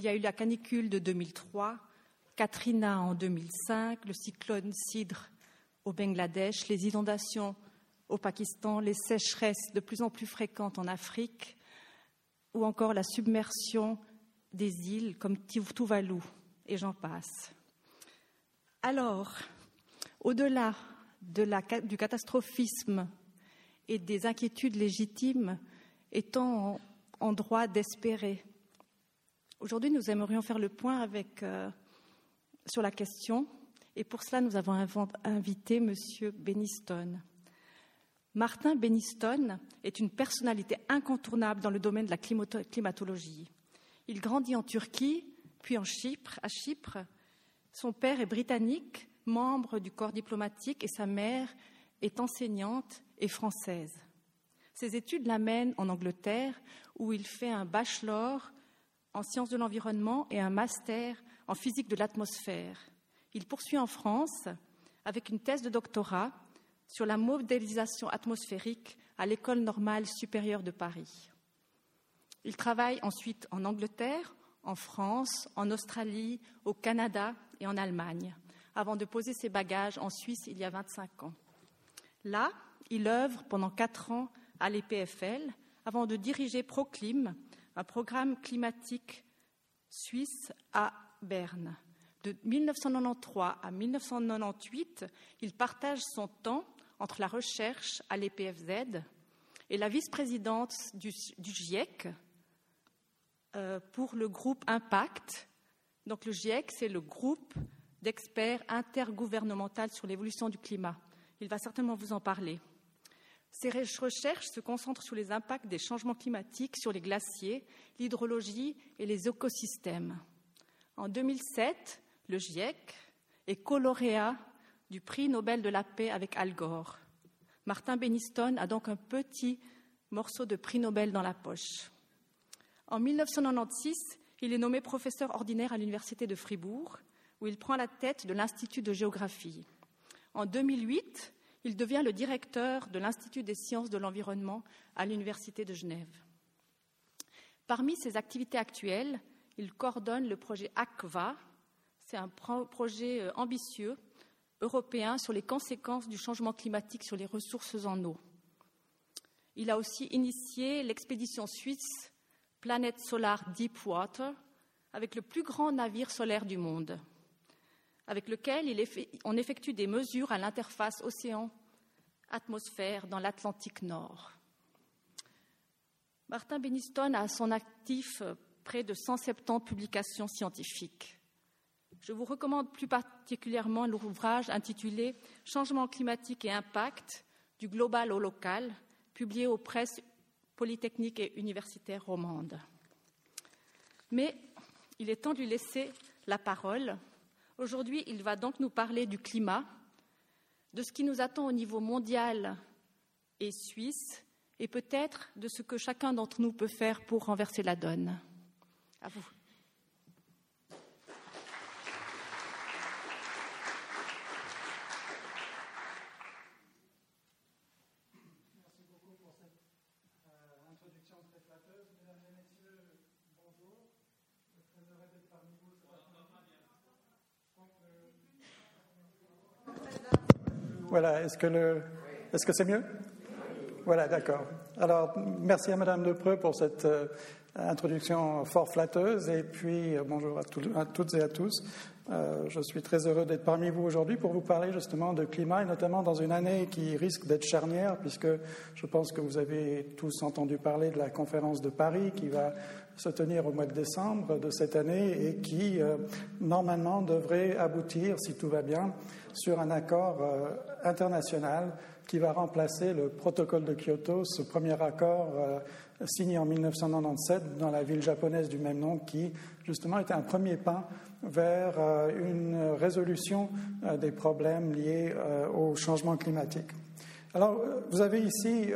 Il y a eu la canicule de 2003, Katrina en 2005, le cyclone Sidr au Bangladesh, les inondations au Pakistan, les sécheresses de plus en plus fréquentes en Afrique, ou encore la submersion des îles comme Tuvalu, et j'en passe. Alors, au-delà du catastrophisme et des inquiétudes légitimes, étant en, droit d'espérer, aujourd'hui nous aimerions faire le point euh, sur la question, et pour cela nous avons invité M. Beniston. Martin Beniston est une personnalité incontournable dans le domaine de la climatologie. Il grandit en Turquie, puis en Chypre, à Chypre. Son père est britannique, membre du corps diplomatique, et sa mère est enseignante et française. Ses études l'amènent en Angleterre, où il fait un bachelor en sciences de l'environnement et un master en physique de l'atmosphère. Il poursuit en France avec une thèse de doctorat sur la modélisation atmosphérique à l'École normale supérieure de Paris. Il travaille ensuite en Angleterre, en France, en Australie, au Canada et en Allemagne, avant de poser ses bagages en Suisse il y a 25 ans. Là, il œuvre pendant quatre ans à l'EPFL avant de diriger Proclim, un programme climatique suisse à Berne. De 1993 à 1998, il partage son temps entre la recherche à l'EPFZ et la vice-présidente du, GIEC euh, pour le groupe Impact. Donc le GIEC, c'est le groupe d'experts intergouvernemental sur l'évolution du climat. Il va certainement vous en parler. Ces recherches se concentrent sur les impacts des changements climatiques sur les glaciers, l'hydrologie et les écosystèmes. En 2007, le GIEC est coloréat du prix Nobel de la paix avec Al Gore. Martin Beniston a donc un petit morceau de prix Nobel dans la poche. En 1996, il est nommé professeur ordinaire à l'Université de Fribourg, où il prend la tête de l'Institut de géographie. En 2008, il devient le directeur de l'Institut des sciences de l'environnement à l'Université de Genève. Parmi ses activités actuelles, il coordonne le projet ACVA. C'est un projet euh, ambitieux européen sur les conséquences du changement climatique sur les ressources en eau. Il a aussi initié l'expédition suisse Planète Solar Deepwater avec le plus grand navire solaire du monde, avec lequel on effectue des mesures à l'interface océan-atmosphère dans l'Atlantique Nord. Martin Beniston a à son actif près de 170 publications scientifiques. Je vous recommande plus particulièrement l'ouvrage intitulé Changement climatique et impact du global au local, publié aux presses polytechniques et universitaires romandes. Mais il est temps de lui laisser la parole. Aujourd'hui, il va donc nous parler du climat, de ce qui nous attend au niveau mondial et suisse, et peut-être de ce que chacun d'entre nous peut faire pour renverser la donne. À vous. Voilà, est-ce que le, est-ce que c'est mieux? Voilà, d'accord. Alors, merci à Madame Depreux pour cette euh, introduction fort flatteuse et puis euh, bonjour à, toutes et à tous. Euh, je suis très heureux d'être parmi vous aujourd'hui pour vous parler justement de climat et notamment dans une année qui risque d'être charnière puisque je pense que vous avez tous entendu parler de la conférence de Paris qui va se tenir au mois de décembre de cette année et qui normalement devrait aboutir, si tout va bien, sur un accord international qui va remplacer le protocole de Kyoto, ce premier accord signé en 1997 dans la ville japonaise du même nom, qui justement était un premier pas vers euh, une résolution euh, des problèmes liés euh, au changement climatique. Alors, vous avez ici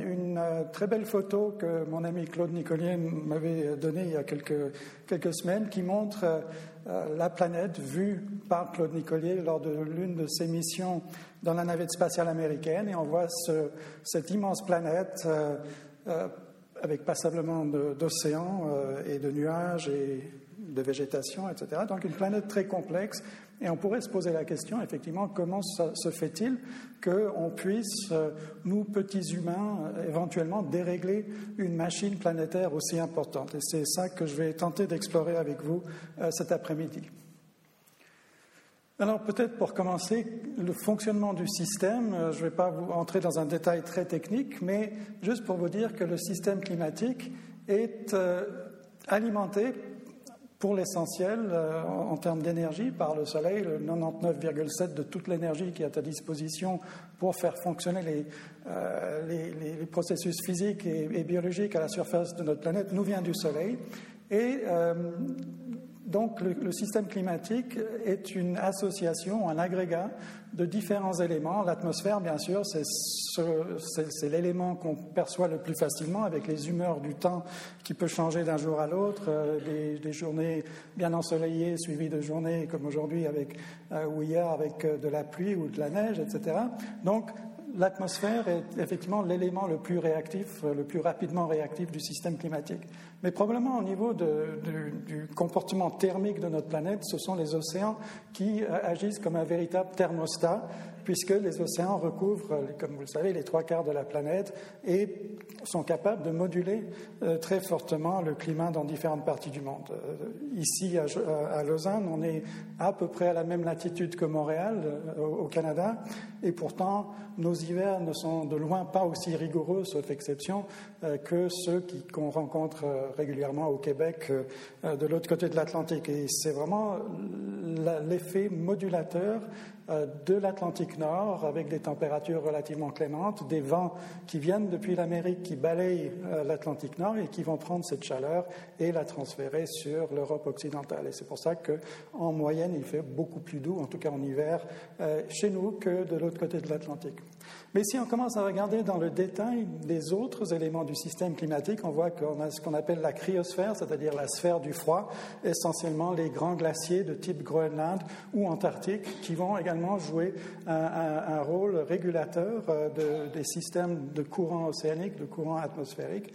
une très belle photo que mon ami Claude Nicolier m'avait donnée il y a quelques, quelques semaines qui montre la planète vue par Claude Nicolier lors de l'une de ses missions dans la navette spatiale américaine. Et on voit ce, cette immense planète avec passablement d'océans et de nuages et de végétation, etc. Donc une planète très complexe. Et on pourrait se poser la question, effectivement, comment se fait-il qu'on puisse, euh, nous petits humains, éventuellement dérégler une machine planétaire aussi importante? Et c'est ça que je vais tenter d'explorer avec vous cet après-midi. Alors peut-être pour commencer, le fonctionnement du système, je ne vais pas vous entrer dans un détail très technique, mais juste pour vous dire que le système climatique est alimenté pour l'essentiel euh, en, termes d'énergie par le Soleil, le 99,7 de toute l'énergie qui est à disposition pour faire fonctionner les, euh, processus physiques et, biologiques à la surface de notre planète nous vient du Soleil. Et euh, donc le, système climatique est une association, un agrégat de différents éléments. L'atmosphère, bien sûr, c'est l'élément qu'on perçoit le plus facilement avec les humeurs du temps qui peut changer d'un jour à l'autre, euh, des, journées bien ensoleillées suivies de journées comme aujourd'hui avec euh, ou hier avec euh, de la pluie ou de la neige, etc. Donc l'atmosphère est effectivement l'élément le plus réactif, le plus rapidement réactif du système climatique. Mais probablement au niveau du comportement thermique de notre planète, ce sont les océans qui euh, agissent comme un véritable thermostat puisque les océans recouvrent, comme vous le savez, les trois quarts de la planète et sont capables de moduler euh, très fortement le climat dans différentes parties du monde. Euh, ici, à, Lausanne, on est à peu près à la même latitude que Montréal, euh, au Canada, et pourtant, nos hivers ne sont de loin pas aussi rigoureux, sauf exception, que ceux qu'on rencontre régulièrement au Québec de l'autre côté de l'Atlantique. Et c'est vraiment l'effet modulateur de l'Atlantique Nord avec des températures relativement clémentes, des vents qui viennent depuis l'Amérique, qui balayent euh, l'Atlantique Nord et qui vont prendre cette chaleur et la transférer sur l'Europe occidentale. Et c'est pour ça qu'en moyenne, il fait beaucoup plus doux, en tout cas en hiver, euh, chez nous que de l'autre côté de l'Atlantique. Mais si on commence à regarder dans le détail les autres éléments du système climatique, on voit qu'on a ce qu'on appelle la cryosphère, c'est-à-dire la sphère du froid, essentiellement les grands glaciers de type Groenland ou Antarctique, qui vont également jouer un, rôle régulateur euh, des systèmes de courants océaniques, de courants atmosphériques.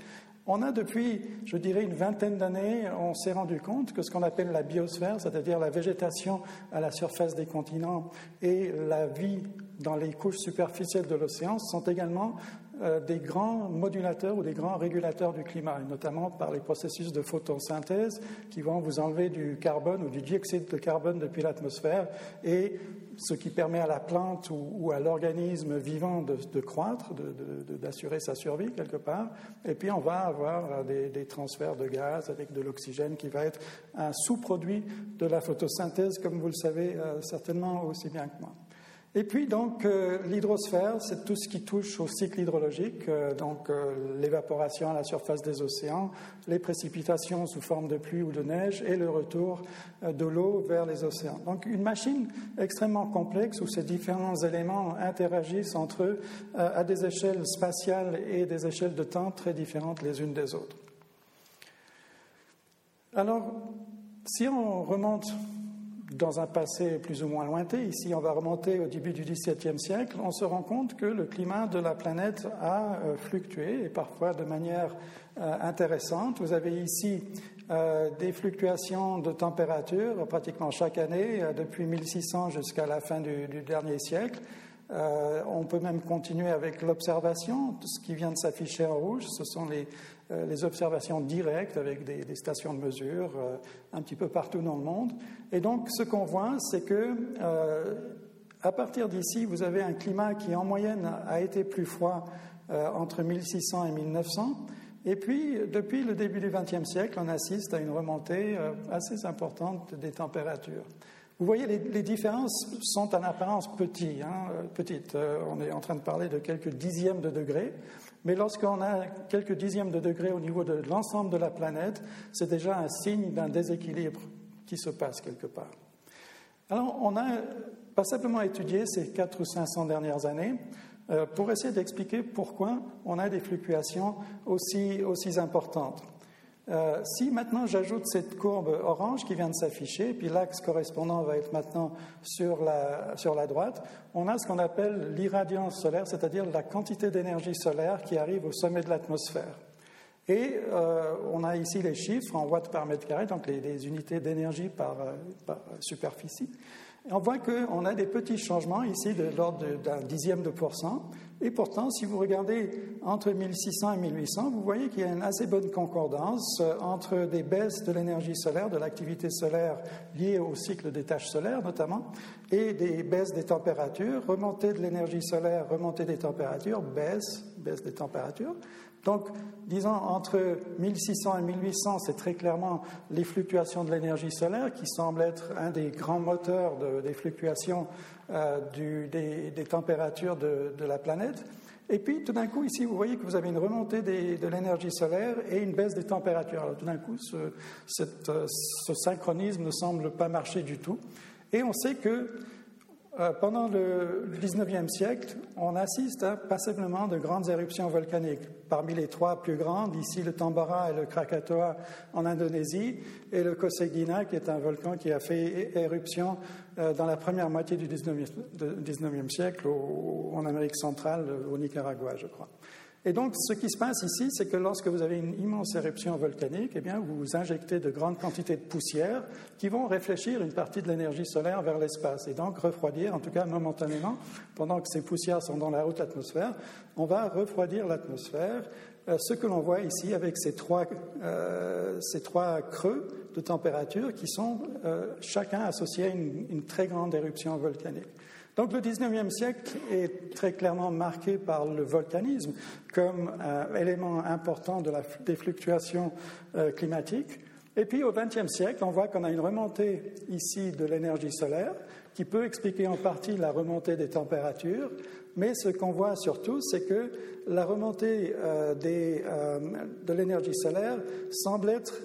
On a depuis, je dirais, une vingtaine d'années, on s'est rendu compte que ce qu'on appelle la biosphère, c'est-à-dire la végétation à la surface des continents et la vie dans les couches superficielles de l'océan sont également euh, des grands modulateurs ou des grands régulateurs du climat, notamment par les processus de photosynthèse qui vont vous enlever du carbone ou du dioxyde de carbone depuis l'atmosphère et ce qui permet à la plante ou, à l'organisme vivant de, croître, d'assurer sa survie quelque part. Et puis on va avoir des, des transferts de gaz avec de l'oxygène qui va être un sous-produit de la photosynthèse, comme vous le savez euh, certainement aussi bien que moi. Et puis donc euh, l'hydrosphère, c'est tout ce qui touche au cycle hydrologique, euh, donc euh, l'évaporation à la surface des océans, les précipitations sous forme de pluie ou de neige et le retour de l'eau vers les océans. Donc une machine extrêmement complexe où ces différents éléments interagissent entre eux à des échelles spatiales et des échelles de temps très différentes les unes des autres. Alors, si on remonte dans un passé plus ou moins lointain, ici on va remonter au début du XVIIe siècle, on se rend compte que le climat de la planète a euh, fluctué et parfois de manière euh, intéressante. Vous avez ici euh, des fluctuations de température pratiquement chaque année, depuis 1600 jusqu'à la fin du, dernier siècle. on peut même continuer avec l'observation. Ce qui vient de s'afficher en rouge, ce sont les, les observations directes avec des, stations de mesure euh, un petit peu partout dans le monde. Et donc, ce qu'on voit, c'est que euh, à partir d'ici, vous avez un climat qui, en moyenne, a été plus froid entre 1600 et 1900. Et puis, depuis le début du XXe siècle, on assiste à une remontée assez importante des températures. Vous voyez, les, différences sont en apparence petites. Hein, petites. on est en train de parler de quelques dixièmes de degrés. Mais lorsqu'on a quelques dixièmes de degrés au niveau de l'ensemble de la planète, c'est déjà un signe d'un déséquilibre qui se passe quelque part. Alors, on n'a pas simplement étudié ces 4 ou 500 dernières années euh, pour essayer d'expliquer pourquoi on a des fluctuations aussi importantes. Euh, si maintenant j'ajoute cette courbe orange qui vient de s'afficher, puis l'axe correspondant va être maintenant sur la, sur la droite, on a ce qu'on appelle l'irradiance solaire, c'est-à-dire la quantité d'énergie solaire qui arrive au sommet de l'atmosphère. Et on a ici les chiffres en watts par mètre carré, donc les, unités d'énergie par, par, superficie. On voit qu'on a des petits changements ici de l'ordre d'un dixième de pourcent. Et pourtant, si vous regardez entre 1600 et 1800, vous voyez qu'il y a une assez bonne concordance euh, entre des baisses de l'énergie solaire, de l'activité solaire liée au cycle des tâches solaires notamment, et des baisses des températures, remontée de l'énergie solaire, remontée des températures, baisse, baisse des températures. Donc, disons, entre 1600 et 1800, c'est très clairement les fluctuations de l'énergie solaire qui semblent être un des grands moteurs des fluctuations euh, des, températures de, la planète. Et puis, tout d'un coup, ici, vous voyez que vous avez une remontée de l'énergie solaire et une baisse des températures. Alors, tout d'un coup, ce, euh, ce synchronisme ne semble pas marcher du tout. Et on sait que euh, pendant le 19e siècle, on assiste à passablement de grandes éruptions volcaniques. Parmi les trois plus grandes, ici le Tambora et le Krakatoa en Indonésie, et le Coseguina, qui est un volcan qui a fait éruption euh, dans la première moitié du 19e, siècle en Amérique centrale, au Nicaragua, je crois. Et donc, ce qui se passe ici, c'est que lorsque vous avez une immense éruption volcanique, eh bien, vous injectez de grandes quantités de poussière qui vont réfléchir une partie de l'énergie solaire vers l'espace et donc refroidir, en tout cas momentanément, pendant que ces poussières sont dans la haute atmosphère, on va refroidir l'atmosphère. Euh, ce que l'on voit ici avec ces trois, euh, creux de température qui sont euh, chacun associés à une très grande éruption volcanique. Donc le 19e siècle est très clairement marqué par le volcanisme comme euh, élément important des fluctuations euh, climatiques. Et puis au XXe siècle, on voit qu'on a une remontée ici de l'énergie solaire qui peut expliquer en partie la remontée des températures, mais ce qu'on voit surtout, c'est que la remontée euh, de l'énergie solaire semble être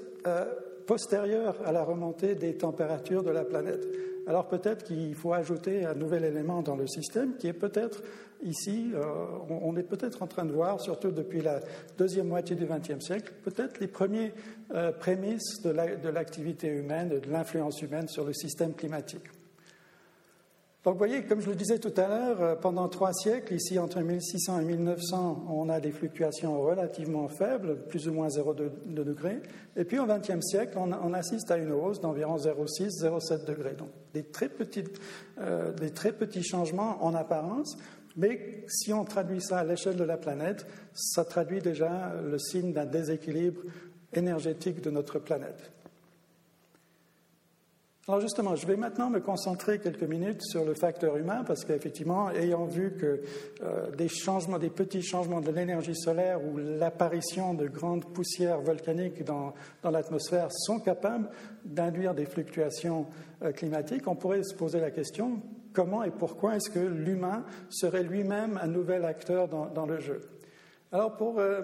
postérieure à la remontée des températures de la planète. Alors peut-être qu'il faut ajouter un nouvel élément dans le système qui est peut-être ici, euh, on est peut-être en train de voir, surtout depuis la deuxième moitié du XXe siècle, peut-être les premiers euh, prémices de l'activité humaine, de l'influence humaine sur le système climatique. Donc, vous voyez, comme je le disais tout à l'heure, euh, pendant trois siècles, ici entre 1600 et 1900, on a des fluctuations relativement faibles, plus ou moins 0,2 degrés. Et puis, au XXe siècle, on, assiste à une hausse d'environ 0,6, 0,7 degrés. Donc, des très, euh, des très petits changements en apparence, mais si on traduit ça à l'échelle de la planète, ça traduit déjà le signe d'un déséquilibre énergétique de notre planète. Alors justement, je vais maintenant me concentrer quelques minutes sur le facteur humain parce qu'effectivement, ayant vu que euh, des changements, des petits changements de l'énergie solaire ou l'apparition de grandes poussières volcaniques dans, l'atmosphère sont capables d'induire des fluctuations euh, climatiques, on pourrait se poser la question comment et pourquoi est-ce que l'humain serait lui-même un nouvel acteur dans, le jeu? Alors pour euh,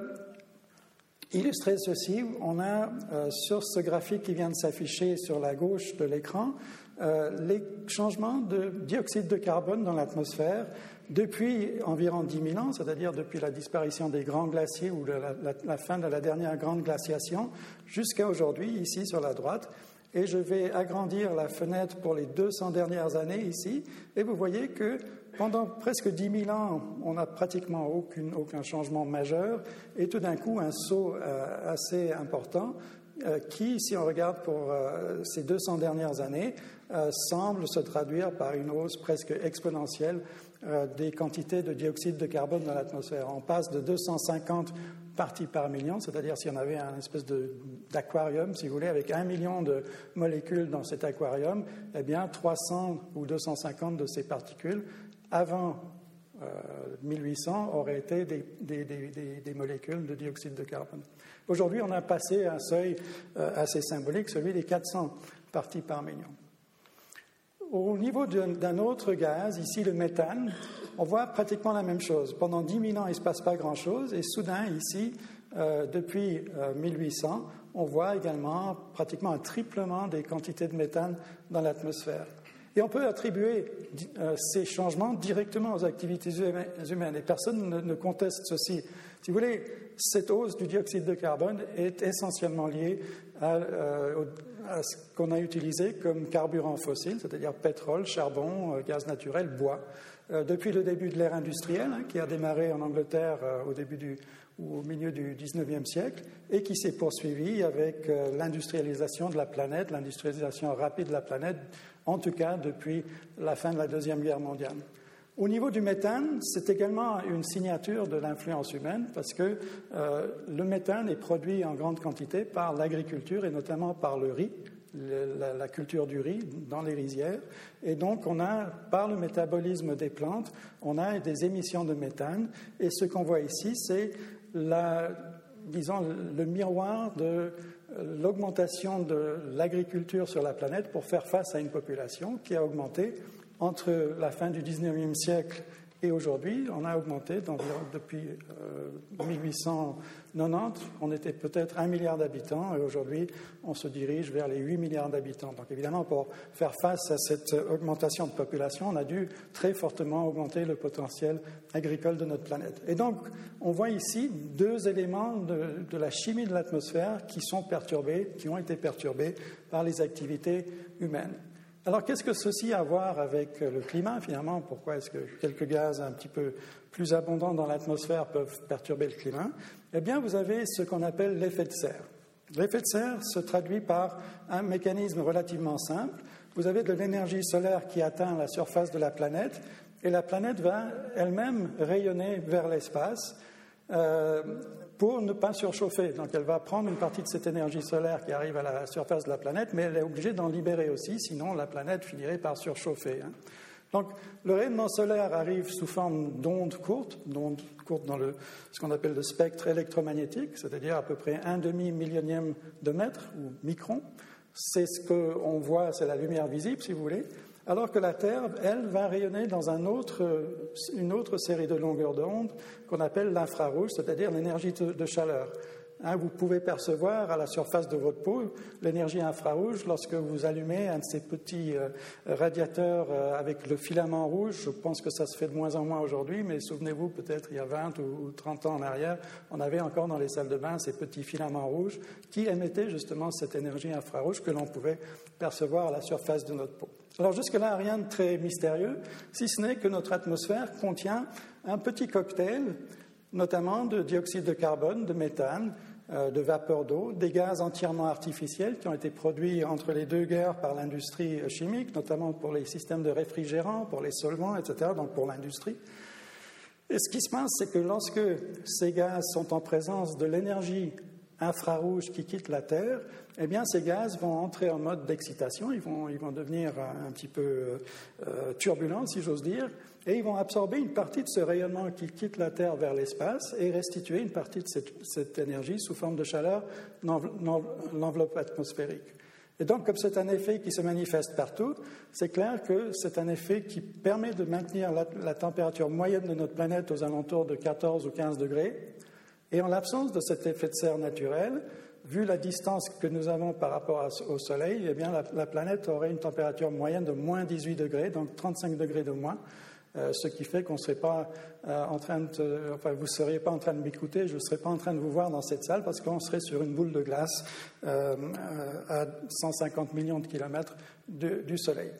illustrer ceci, on a euh, sur ce graphique qui vient de s'afficher sur la gauche de l'écran euh, les changements de dioxyde de carbone dans l'atmosphère depuis environ 10 000 ans, c'est-à-dire depuis la disparition des grands glaciers ou la, fin de la dernière grande glaciation, jusqu'à aujourd'hui, ici sur la droite. Et je vais agrandir la fenêtre pour les 200 dernières années ici, et vous voyez que pendant presque 10 000 ans, on n'a pratiquement aucun changement majeur, et tout d'un coup, un saut euh, assez important euh, qui, si on regarde pour euh, ces 200 dernières années, semble se traduire par une hausse presque exponentielle des quantités de dioxyde de carbone dans l'atmosphère. On passe de 250 parties par million, c'est-à-dire si on avait un espèce d'aquarium, si vous voulez, avec un million de molécules dans cet aquarium, eh bien 300 ou 250 de ces particules avant 1800 euh, auraient été des, molécules de dioxyde de carbone. Aujourd'hui, on a passé un seuil euh, assez symbolique, celui des 400 parties par million. Au niveau d'un autre gaz, ici le méthane, on voit pratiquement la même chose. Pendant 10 000 ans, il ne se passe pas grand-chose, et soudain, ici, euh, depuis 1800, on voit également pratiquement un triplement des quantités de méthane dans l'atmosphère. Et on peut attribuer euh, ces changements directement aux activités humaines. Et personne ne, conteste ceci. Si vous voulez, cette hausse du dioxyde de carbone est essentiellement liée à, euh, ce qu'on a utilisé comme carburant fossile, c'est-à-dire pétrole, charbon, euh, gaz naturel, bois. depuis le début de l'ère industrielle, hein, qui a démarré en Angleterre au milieu du 19e siècle et qui s'est poursuivi avec l'industrialisation de la planète, l'industrialisation rapide de la planète, en tout cas depuis la fin de la Deuxième Guerre mondiale. Au niveau du méthane, c'est également une signature de l'influence humaine parce que euh, le méthane est produit en grande quantité par l'agriculture et notamment par le riz, la, culture du riz dans les rizières. Et donc, on a, par le métabolisme des plantes, on a des émissions de méthane. Et ce qu'on voit ici, c'est disons, le miroir de l'augmentation de l'agriculture sur la planète pour faire face à une population qui a augmenté entre la fin du 19e siècle et aujourd'hui. On a augmenté depuis euh, 1800, 90, on était peut-être 1 milliard d'habitants et aujourd'hui, on se dirige vers les 8 milliards d'habitants. Donc évidemment, pour faire face à cette augmentation de population, on a dû très fortement augmenter le potentiel agricole de notre planète. Et donc, on voit ici deux éléments de, de la chimie de l'atmosphère qui sont perturbés, qui ont été perturbés par les activités humaines. Alors, qu'est-ce que ceci a à voir avec le climat, finalement? Pourquoi est-ce que quelques gaz un petit peu plus abondants dans l'atmosphère peuvent perturber le climat? Eh bien, vous avez ce qu'on appelle l'effet de serre. L'effet de serre se traduit par un mécanisme relativement simple. Vous avez de l'énergie solaire qui atteint la surface de la planète et la planète va elle-même rayonner vers l'espace. Euh, pour ne pas surchauffer. Donc elle va prendre une partie de cette énergie solaire qui arrive à la surface de la planète, mais elle est obligée d'en libérer aussi, sinon la planète finirait par surchauffer. Hein. Donc le rayonnement solaire arrive sous forme d'ondes courtes, d'ondes courtes dans le, ce qu'on appelle le spectre électromagnétique, c'est-à-dire à peu près un demi-millionième de mètre ou micron. C'est ce qu'on voit, c'est la lumière visible si vous voulez alors que la Terre, elle, va rayonner dans une autre série de longueurs d'onde qu'on appelle l'infrarouge, c'est-à-dire l'énergie de chaleur. Hein, vous pouvez percevoir à la surface de votre peau l'énergie infrarouge lorsque vous allumez un de ces petits euh, radiateurs euh, avec le filament rouge. Je pense que ça se fait de moins en moins aujourd'hui, mais souvenez-vous, peut-être il y a 20 ou 30 ans en arrière, on avait encore dans les salles de bain ces petits filaments rouges qui émettaient justement cette énergie infrarouge que l'on pouvait percevoir à la surface de notre peau. Alors jusque-là, rien de très mystérieux, si ce n'est que notre atmosphère contient un petit cocktail notamment de dioxyde de carbone, de méthane, euh, de vapeur d'eau, des gaz entièrement artificiels qui ont été produits entre les deux guerres par l'industrie chimique, notamment pour les systèmes de réfrigérants, pour les solvants, etc., donc pour l'industrie. Et ce qui se passe, c'est que lorsque ces gaz sont en présence de l'énergie infrarouge qui quitte la Terre, eh bien, ces gaz vont entrer en mode d'excitation, ils vont, ils vont devenir un petit peu euh, turbulents, si j'ose dire, et ils vont absorber une partie de ce rayonnement qui quitte la Terre vers l'espace et restituer une partie de cette, énergie sous forme de chaleur dans, l'enveloppe atmosphérique. Et donc, comme c'est un effet qui se manifeste partout, c'est clair que c'est un effet qui permet de maintenir la, température moyenne de notre planète aux alentours de 14 ou 15 degrés. Et en l'absence de cet effet de serre naturel, vu la distance que nous avons par rapport au Soleil, eh bien, la, planète aurait une température moyenne de moins 18 degrés, donc 35 degrés de moins, euh, ce qui fait qu'on serait pas euh, en train de, enfin, vous ne seriez pas en train de m'écouter, je ne serais pas en train de vous voir dans cette salle parce qu'on serait sur une boule de glace euh, à 150 millions de kilomètres du Soleil.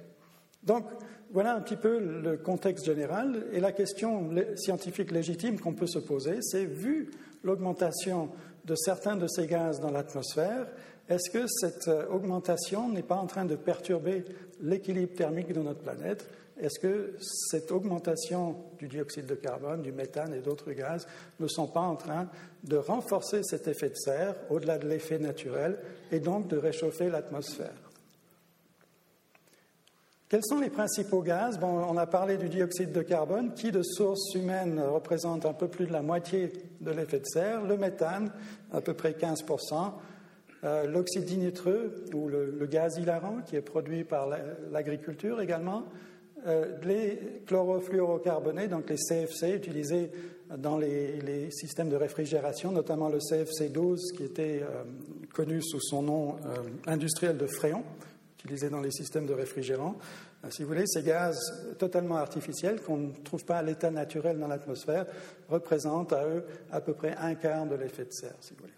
Donc, voilà un petit peu le contexte général. Et la question scientifique légitime qu'on peut se poser, c'est vu l'augmentation de certains de ces gaz dans l'atmosphère, est-ce que cette euh, augmentation n'est pas en train de perturber l'équilibre thermique de notre planète? Est-ce que cette augmentation du dioxyde de carbone, du méthane et d'autres gaz ne sont pas en train de renforcer cet effet de serre au-delà de l'effet naturel et donc de réchauffer l'atmosphère? Quels sont les principaux gaz? On a parlé du dioxyde de carbone, qui de source humaine représente un peu plus de la moitié de l'effet de serre, le méthane, à peu près 15%, euh, l'oxyde nitreux, ou le, gaz hilarant, qui est produit par l'agriculture également, euh, les chlorofluorocarbonés, donc les CFC, utilisés dans les, systèmes de réfrigération, notamment le CFC12, qui était euh, connu sous son nom industriel de fréon utilisés dans les systèmes de réfrigérants. Euh, si vous voulez, ces gaz totalement artificiels qu'on ne trouve pas à l'état naturel dans l'atmosphère représentent à eux à peu près un quart de l'effet de serre, si vous voulez.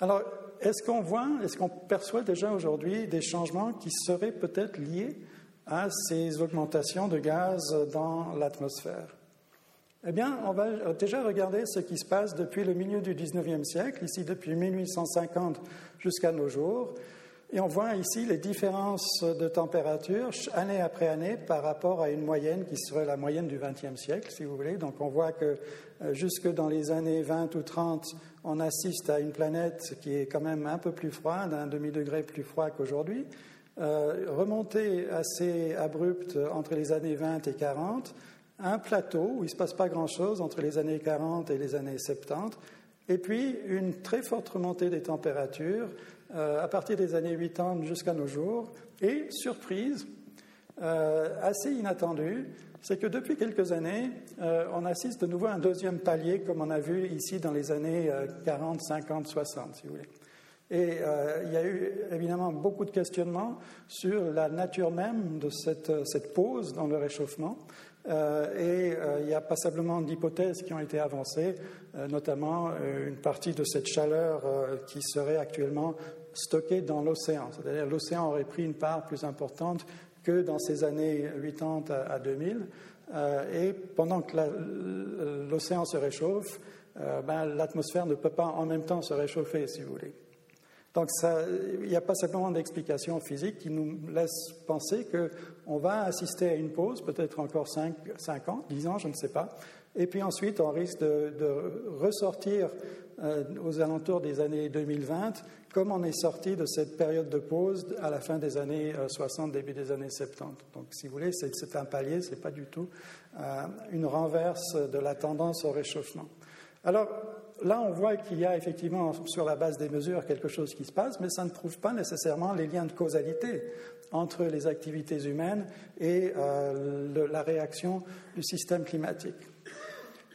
Alors, est-ce qu'on voit, est-ce qu'on perçoit déjà aujourd'hui des changements qui seraient peut-être liés à ces augmentations de gaz dans l'atmosphère? Eh bien, on va déjà regarder ce qui se passe depuis le milieu du 19e siècle, ici depuis 1850 jusqu'à nos jours. Et on voit ici les différences de température année après année par rapport à une moyenne qui serait la moyenne du XXe siècle, si vous voulez. Donc on voit que euh, jusque dans les années 20 ou 30, on assiste à une planète qui est quand même un peu plus froide, un demi-degré plus froid qu'aujourd'hui. Euh, remontée assez abrupte entre les années 20 et 40, un plateau où il ne se passe pas grand-chose entre les années 40 et les années 70, et puis une très forte remontée des températures euh, à partir des années 80 jusqu'à nos jours. Et surprise, euh, assez inattendue, c'est que depuis quelques années, euh, on assiste de nouveau à un deuxième palier, comme on a vu ici dans les années 40, 50, 60, si vous voulez. Et il y a eu évidemment beaucoup de questionnements sur la nature même de cette, cette pause dans le réchauffement. Et il y a passablement d'hypothèses qui ont été avancées, notamment une partie de cette chaleur qui serait actuellement stocké dans l'océan. C'est-à-dire l'océan aurait pris une part plus importante que dans ces années 80 à 2000. Euh, et pendant que l'océan se réchauffe, euh, ben, l'atmosphère ne peut pas en même temps se réchauffer, si vous voulez. Donc il n'y a pas simplement d'explication physique qui nous laisse penser qu'on va assister à une pause, peut-être encore 5, 5, ans, 10 ans, je ne sais pas. Et puis ensuite, on risque de, ressortir euh, aux alentours des années 2020 comme on est sorti de cette période de pause à la fin des années 60, euh, début des années 70. Donc, si vous voulez, c'est un palier, ce n'est pas du tout euh, une renverse de la tendance au réchauffement. Alors, là, on voit qu'il y a effectivement, sur la base des mesures, quelque chose qui se passe, mais ça ne prouve pas nécessairement les liens de causalité entre les activités humaines et euh, la réaction du système climatique.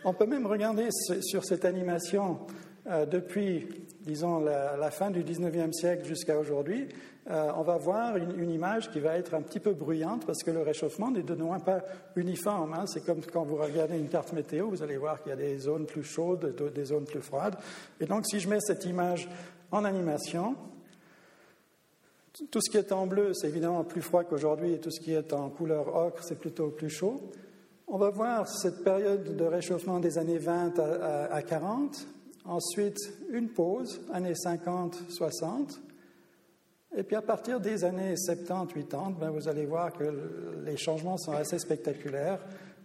On peut même regarder sur cette animation euh, depuis, disons, la, fin du 19e siècle jusqu'à aujourd'hui, euh, on va voir une, image qui va être un petit peu bruyante parce que le réchauffement n'est de loin pas uniforme. Hein. C'est comme quand vous regardez une carte météo, vous allez voir qu'il y a des zones plus chaudes, des zones plus froides. Et donc, si je mets cette image en animation, tout ce qui est en bleu, c'est évidemment plus froid qu'aujourd'hui, et tout ce qui est en couleur ocre, c'est plutôt plus chaud. On va voir cette période de réchauffement des années 20 à 40, Ensuite, une pause, années 50, 60. Et puis à partir des années 70, 80, ben vous allez voir que les changements sont assez spectaculaires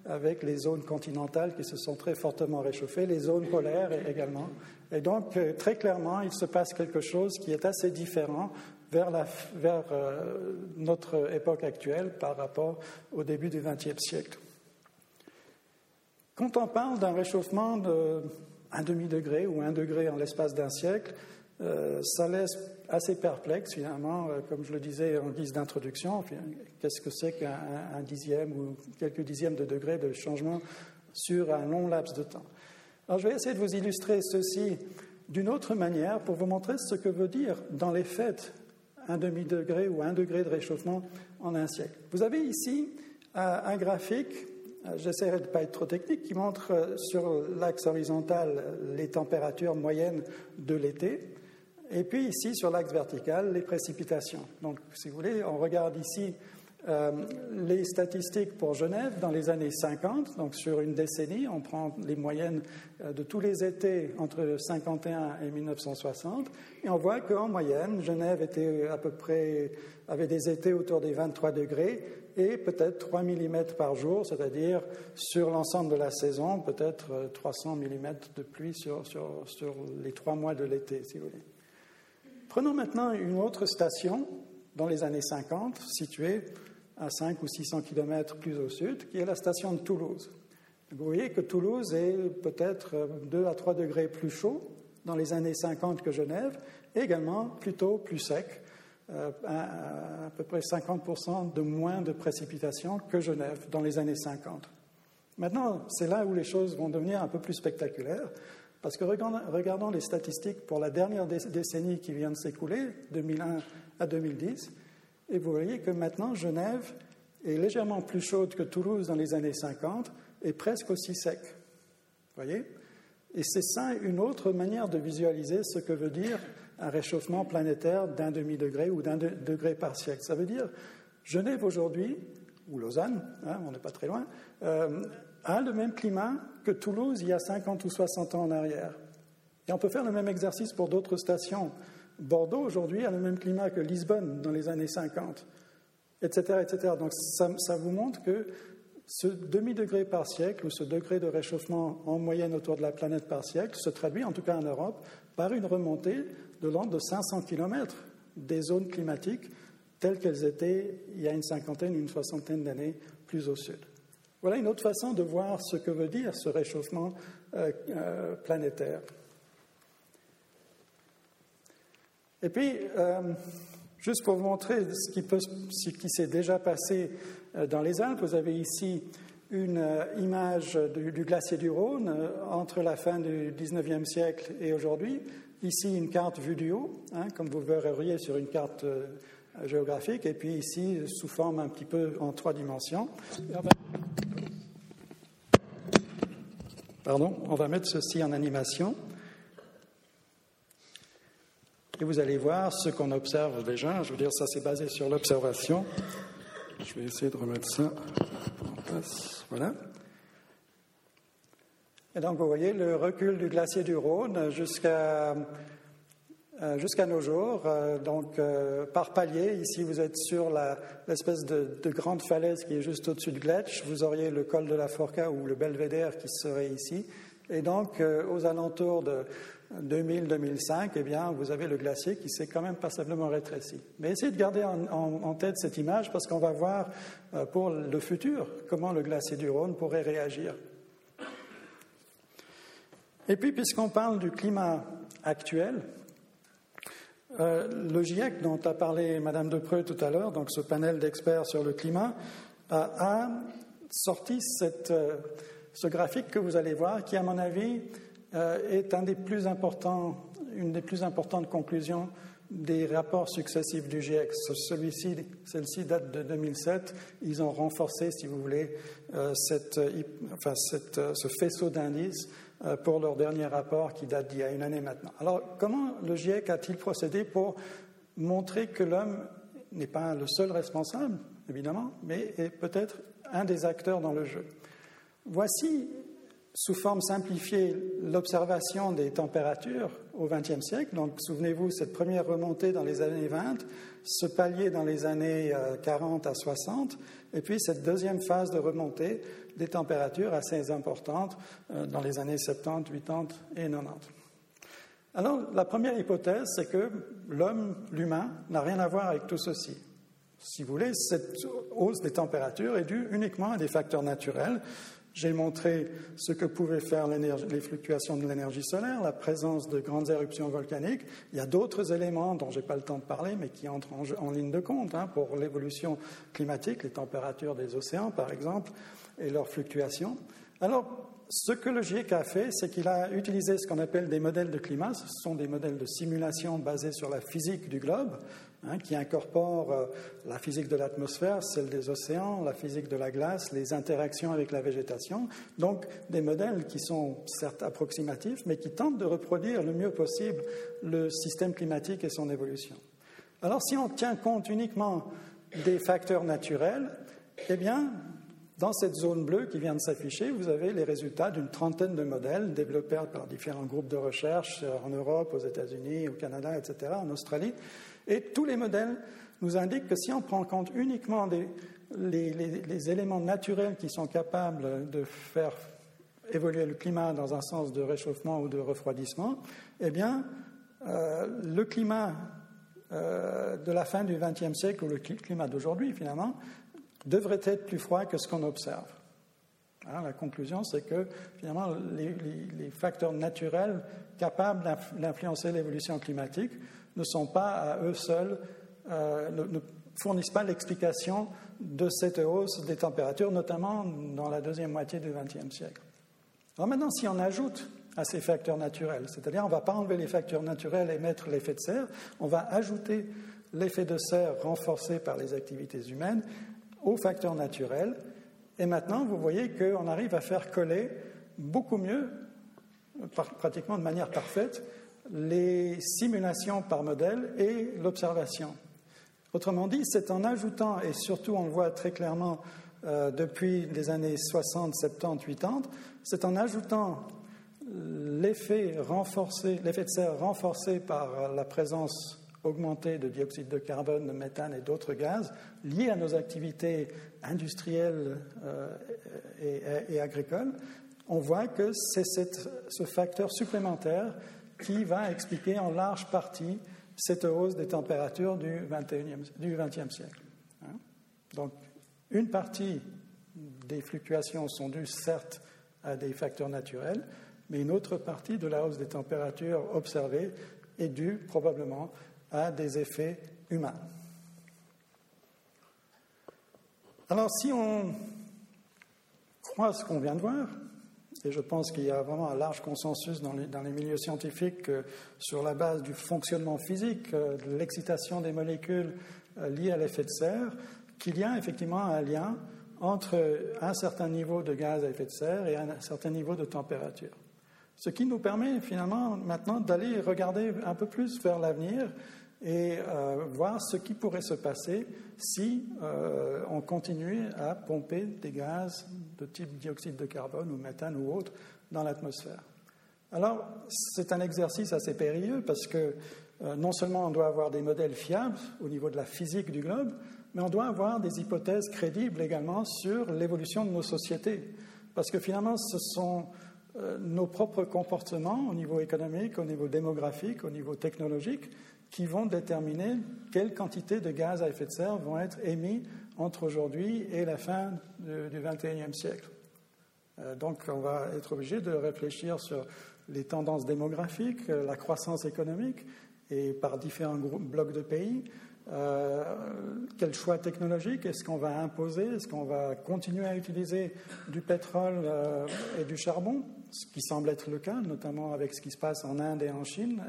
avec les zones continentales qui se sont très fortement réchauffées, les zones polaires également. Et donc, euh, très clairement, il se passe quelque chose qui est assez différent vers euh, notre époque actuelle par rapport au début du XXe siècle. Quand on parle d'un réchauffement de un demi-degré ou un degré en l'espace d'un siècle, euh, ça laisse assez perplexe finalement, euh, comme je le disais en guise d'introduction. Qu'est-ce que c'est qu'un dixième ou quelques dixièmes de degré de changement sur un long laps de temps? Alors je vais essayer de vous illustrer ceci d'une autre manière pour vous montrer ce que veut dire dans les faits un demi-degré ou un degré de réchauffement en un siècle. Vous avez ici euh, un graphique euh, j'essaierai de ne pas être trop technique, qui montre sur l'axe horizontal les températures moyennes de l'été, et puis ici sur l'axe vertical les précipitations. Donc, si vous voulez, on regarde ici euh, les statistiques pour Genève dans les années 50, donc sur une décennie, on prend les moyennes de tous les étés entre 51 et 1960, et on voit qu'en moyenne, Genève était à peu près, avait des étés autour des 23 degrés, et peut-être 3 mm par jour, c'est-à-dire sur l'ensemble de la saison, peut-être 300 euh, mm de pluie sur, sur, sur les trois mois de l'été, si vous voulez. Prenons maintenant une autre station dans les années 50, située à 5 ou 600 km plus au sud, qui est la station de Toulouse. Vous voyez que Toulouse est peut-être 2 à 3 degrés plus chaud dans les années 50 que Genève, et également plutôt plus sec, euh, à, peu près 50% de moins de précipitations que Genève dans les années 50. Maintenant, c'est là où les choses vont devenir un peu plus spectaculaires, parce que regardons les statistiques pour la dernière décennie qui vient de s'écouler, 2001 à 2010, et vous voyez que maintenant Genève est légèrement plus chaude que Toulouse dans les années 50 et presque aussi sec. Voyez? Et c'est ça une autre manière de visualiser ce que veut dire un réchauffement planétaire d'un demi-degré ou d'un degré par siècle. Ça veut dire Genève aujourd'hui, ou Lausanne, hein, on n'est pas très loin, euh, a le même climat que Toulouse il y a 50 ou 60 ans en arrière. Et on peut faire le même exercice pour d'autres stations. Bordeaux, aujourd'hui, a le même climat que Lisbonne dans les années 50, etc. etc. Donc ça, ça vous montre que ce demi-degré par siècle, ou ce degré de réchauffement en moyenne autour de la planète par siècle, se traduit, en tout cas en Europe, par une remontée de l'ordre de 500 km des zones climatiques telles qu'elles étaient il y a une cinquantaine, une soixantaine d'années plus au sud. Voilà une autre façon de voir ce que veut dire ce réchauffement euh, euh, planétaire. Et puis, euh, juste pour vous montrer ce qui, s'est déjà passé dans les Alpes, vous avez ici une image du, glacier du Rhône entre la fin du 19e siècle et aujourd'hui. Ici, une carte vue du haut, hein, comme vous verriez sur une carte géographique, et puis ici, sous forme un petit peu en trois dimensions. Pardon, on va mettre ceci en animation. Et vous allez voir ce qu'on observe déjà. Je veux dire, ça c'est basé sur l'observation. Je vais essayer de remettre ça en place. Voilà. Et donc, vous voyez le recul du glacier du Rhône jusqu'à euh, jusqu'à nos jours. Euh, donc, euh, par palier, ici, vous êtes sur l'espèce de, de, grande falaise qui est juste au-dessus de Gletsch. Vous auriez le col de la Forca ou le Belvédère qui serait ici. Et donc, aux alentours de 2000-2005, eh bien, vous avez le glacier qui s'est quand même passablement rétréci. Mais essayez de garder en, en tête cette image parce qu'on va voir pour le futur comment le glacier du Rhône pourrait réagir. Et puis, puisqu'on parle du climat actuel, euh, le GIEC, dont a parlé Madame Depreux tout à l'heure, donc ce panel d'experts sur le climat, a sorti euh, ce graphique que vous allez voir, qui, à mon avis, euh, est une des plus importantes conclusions des rapports successifs du GIEC. Celui-ci, celle-ci date de 2007. Ils ont renforcé, si vous voulez, ce faisceau d'indices pour leur dernier rapport qui date d'il y a une année maintenant. Alors, comment le GIEC a-t-il procédé pour montrer que l'homme n'est pas le seul responsable, évidemment, mais est peut-être un des acteurs dans le jeu? Voici, sous forme simplifiée, l'observation des températures au XXe siècle. Donc, souvenez-vous, cette première remontée dans les années 20, ce palier dans les années 40 euh, à 60, et puis cette deuxième phase de remontée des températures assez importantes euh, dans les années 70, 80 et 90. Alors, la première hypothèse, c'est que l'homme, l'humain, n'a rien à voir avec tout ceci. Si vous voulez, cette hausse des températures est due uniquement à des facteurs naturels. J'ai montré ce que pouvaient faire les fluctuations de l'énergie solaire, la présence de grandes éruptions volcaniques. Il y a d'autres éléments dont je n'ai pas le temps de parler, mais qui entrent en, ligne de compte hein, pour l'évolution climatique, les températures des océans, par exemple, et leurs fluctuations. Alors, ce que le GIEC a fait, c'est qu'il a utilisé ce qu'on appelle des modèles de climat. Ce sont des modèles de simulation basés sur la physique du globe, hein, qui incorporent euh, la physique de l'atmosphère, celle des océans, la physique de la glace, les interactions avec la végétation. Donc, des modèles qui sont certes approximatifs, mais qui tentent de reproduire le mieux possible le système climatique et son évolution. Alors, si on tient compte uniquement des facteurs naturels, eh bien, dans cette zone bleue qui vient de s'afficher, vous avez les résultats d'une trentaine de modèles développés par différents groupes de recherche en Europe, aux États-Unis, au Canada, etc., en Australie. Et tous les modèles nous indiquent que si on prend en compte uniquement les, éléments naturels qui sont capables de faire évoluer le climat dans un sens de réchauffement ou de refroidissement, eh bien, euh, le climat euh, de la fin du XXe siècle, ou le climat d'aujourd'hui finalement, devrait être plus froid que ce qu'on observe. Hein, la conclusion, c'est que finalement, les, facteurs naturels capables d'influencer l'évolution climatique ne sont pas à eux seuls, euh, ne, fournissent pas l'explication de cette hausse des températures, notamment dans la deuxième moitié du XXe siècle. Alors maintenant, si on ajoute à ces facteurs naturels, c'est-à-dire on ne va pas enlever les facteurs naturels et mettre l'effet de serre, on va ajouter l'effet de serre renforcé par les activités humaines aux facteurs naturels. Et maintenant, vous voyez qu'on arrive à faire coller beaucoup mieux, pratiquement de manière parfaite, les simulations par modèle et l'observation. Autrement dit, c'est en ajoutant, et surtout on le voit très clairement depuis les années 60, 70, 80, c'est en ajoutant l'effet renforcé, l'effet de serre renforcé par la présence augmentée de dioxyde de carbone, de méthane et d'autres gaz liés à nos activités industrielles euh, et, agricoles, on voit que c'est ce facteur supplémentaire qui va expliquer en large partie cette hausse des températures du XXe siècle. Hein? Donc, une partie des fluctuations sont dues certes à des facteurs naturels, mais une autre partie de la hausse des températures observée est due probablement à des effets humains. Alors si on croit ce qu'on vient de voir, et je pense qu'il y a vraiment un large consensus dans les, milieux scientifiques sur la base du fonctionnement physique, euh, de l'excitation des molécules euh, liées à l'effet de serre, qu'il y a effectivement un lien entre un certain niveau de gaz à effet de serre et un certain niveau de température. Ce qui nous permet finalement maintenant d'aller regarder un peu plus vers l'avenir et euh, voir ce qui pourrait se passer si euh, on continuait à pomper des gaz de type dioxyde de carbone ou méthane ou autre dans l'atmosphère. Alors, c'est un exercice assez périlleux parce que euh, non seulement on doit avoir des modèles fiables au niveau de la physique du globe, mais on doit avoir des hypothèses crédibles également sur l'évolution de nos sociétés. Parce que finalement, ce sont nos propres comportements au niveau économique, au niveau démographique, au niveau technologique, qui vont déterminer quelle quantité de gaz à effet de serre vont être émis entre aujourd'hui et la fin du XXIe siècle. Euh, donc on va être obligé de réfléchir sur les tendances démographiques, euh, la croissance économique, et par différents blocs de pays, euh, quel choix technologique Est-ce qu'on va imposer? Est-ce qu'on va continuer à utiliser du pétrole et du charbon? Ce qui semble être le cas, notamment avec ce qui se passe en Inde et en Chine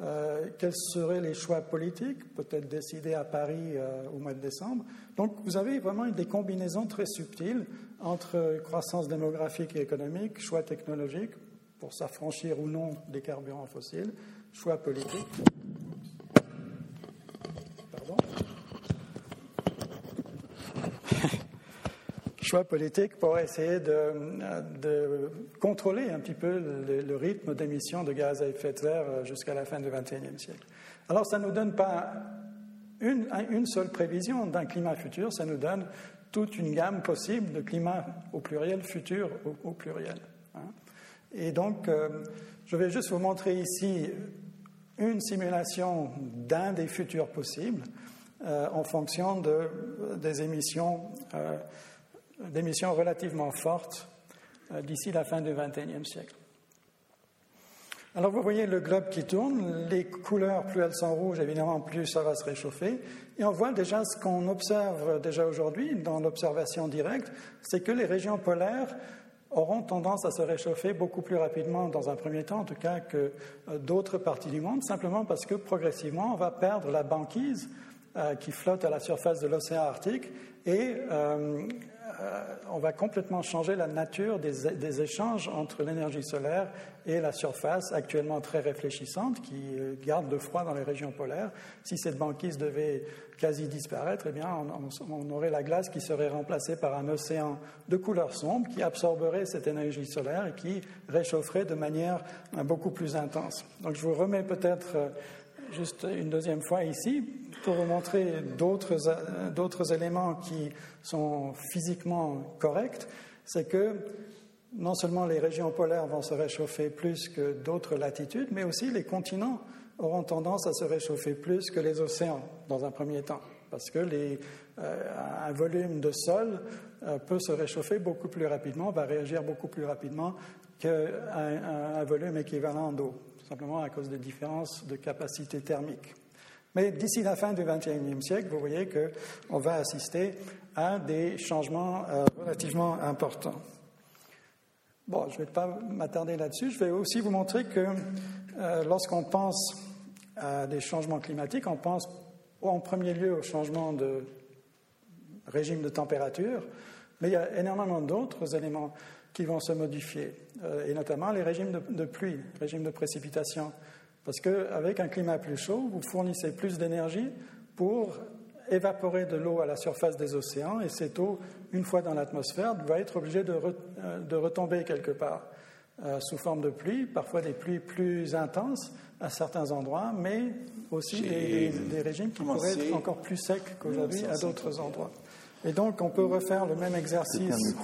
euh, quels seraient les choix politiques Peut-être décidés à Paris au mois de décembre. Donc vous avez vraiment des combinaisons très subtiles entre croissance démographique et économique, choix technologiques pour s'affranchir ou non des carburants fossiles, choix politiques. Choix politique pour essayer de, contrôler un petit peu le, rythme d'émission de gaz à effet de serre jusqu'à la fin du XXIe siècle. Alors, ça ne nous donne pas une, seule prévision d'un climat futur, ça nous donne toute une gamme possible de climats au pluriel, futur au, pluriel. Hein. Et donc, euh, je vais juste vous montrer ici une simulation d'un des futurs possibles euh, en fonction de, des émissions euh, d'émissions relativement fortes euh, d'ici la fin du XXIe siècle. Alors vous voyez le globe qui tourne, les couleurs, plus elles sont rouges, évidemment, plus ça va se réchauffer. Et on voit déjà ce qu'on observe déjà aujourd'hui dans l'observation directe, c'est que les régions polaires auront tendance à se réchauffer beaucoup plus rapidement dans un premier temps, en tout cas, que euh, d'autres parties du monde, simplement parce que progressivement, on va perdre la banquise euh, qui flotte à la surface de l'océan Arctique et on va complètement changer la nature des, échanges entre l'énergie solaire et la surface actuellement très réfléchissante qui euh, garde le froid dans les régions polaires. Si cette banquise devait quasi disparaître, eh bien, on, aurait la glace qui serait remplacée par un océan de couleur sombre qui absorberait cette énergie solaire et qui réchaufferait de manière euh, beaucoup plus intense. Donc je vous remets peut-être juste une deuxième fois ici pour vous montrer d'autres éléments qui sont physiquement corrects. C'est que non seulement les régions polaires vont se réchauffer plus que d'autres latitudes, mais aussi les continents auront tendance à se réchauffer plus que les océans dans un premier temps, parce que euh, un volume de sol euh, peut se réchauffer beaucoup plus rapidement, va réagir beaucoup plus rapidement qu'un un volume équivalent d'eau simplement à cause des différences de capacité thermique. Mais d'ici la fin du XXIe siècle, vous voyez qu'on va assister à des changements euh, relativement importants. Bon, je ne vais pas m'attarder là-dessus. Je vais aussi vous montrer que euh, lorsqu'on pense à des changements climatiques, on pense en premier lieu au changement de régime de température, mais il y a énormément d'autres éléments qui vont se modifier, euh, et notamment les régimes de, de pluie, régimes de précipitation. Parce qu'avec un climat plus chaud, vous fournissez plus d'énergie pour évaporer de l'eau à la surface des océans et cette eau, une fois dans l'atmosphère, va être obligée de, euh, de retomber quelque part euh, sous forme de pluie, parfois des pluies plus intenses à certains endroits, mais aussi des, des, régimes qui pourraient être encore plus secs qu'aujourd'hui à d'autres endroits. Et donc, on peut refaire le même exercice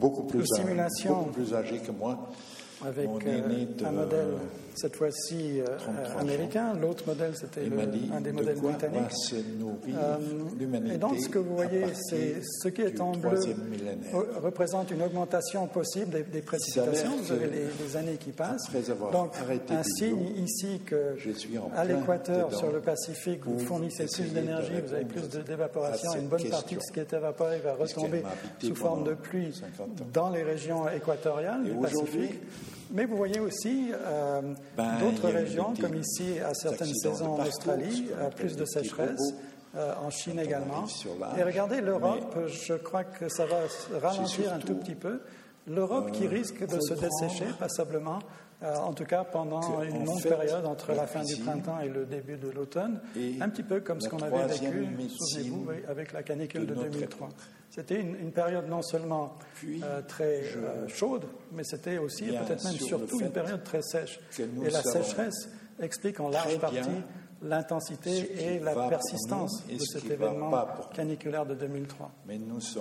beaucoup plus, de simulation. beaucoup plus âgé que moi avec euh, un modèle, cette fois-ci euh, américain. L'autre modèle, c'était un des modèles britanniques. Euh, et donc, ce que vous voyez, c'est ce qui est en bleu représente une augmentation possible des, précipitations. Vous avez les, années qui passent. Donc, un signe ici que à l'équateur, sur le Pacifique, vous fournissez plus d'énergie, vous avez plus d'évaporation, une bonne partie de ce qui est évaporé va retomber sous forme de pluie dans les régions équatoriales du Pacifique. Mais vous voyez aussi euh, ben, d'autres régions, comme ici à certaines saisons en Australie, euh, plus de sécheresse. Euh, en Chine également. Et regardez l'Europe, je crois que ça va ralentir un tout petit peu. L'Europe qui risque de se dessécher passablement, en tout cas pendant une longue période entre la fin du printemps et le début de l'automne, un petit peu comme ce qu'on avait vécu, souvenez-vous, avec la canicule de 2003. C'était une, période non seulement euh, très euh, chaude, mais c'était aussi, peut-être même surtout, une période très sèche. Et la sécheresse explique en large partie l'intensité et la persistance de cet événement caniculaire de 2003.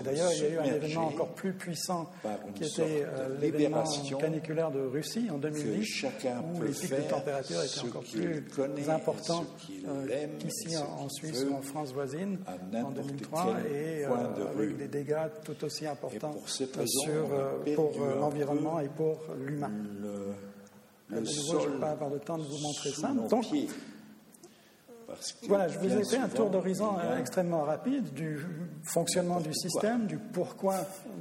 D'ailleurs, il y a eu un événement encore plus puissant qui était euh, l'événement caniculaire de Russie en 2010, où les pics de température étaient encore plus importants euh, qu'ici en, Suisse ou en France voisine en 2003 et euh, avec des dégâts tout aussi importants sur, pour l'environnement et pour l'humain. je ne vais pas avoir le temps de vous montrer ça. Donc, voilà, je vous ai fait un tour d'horizon extrêmement rapide du fonctionnement du système, du pourquoi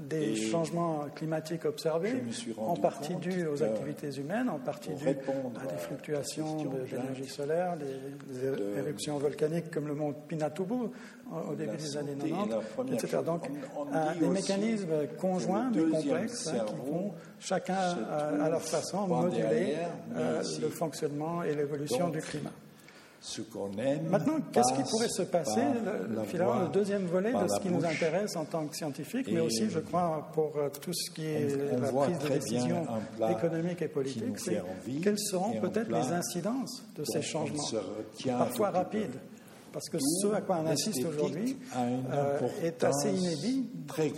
des changements climatiques observés, en partie dus aux activités humaines, en partie dus à des fluctuations de l'énergie solaire, des, éruptions volcaniques comme le mont Pinatubo au début des années 90, etc. Donc, des mécanismes conjoints mais complexes hein, qui vont chacun à, leur façon moduler euh, le fonctionnement et l'évolution du climat. Maintenant, qu'est-ce qui pourrait se passer Finalement, le deuxième volet de ce qui nous intéresse en tant que scientifiques, mais aussi, je crois, pour euh, tout ce qui est la prise de décision économique et politique, c'est quelles seront peut-être les incidences de ces changements, parfois rapides parce que ce à quoi on insiste aujourd'hui euh, est assez inédit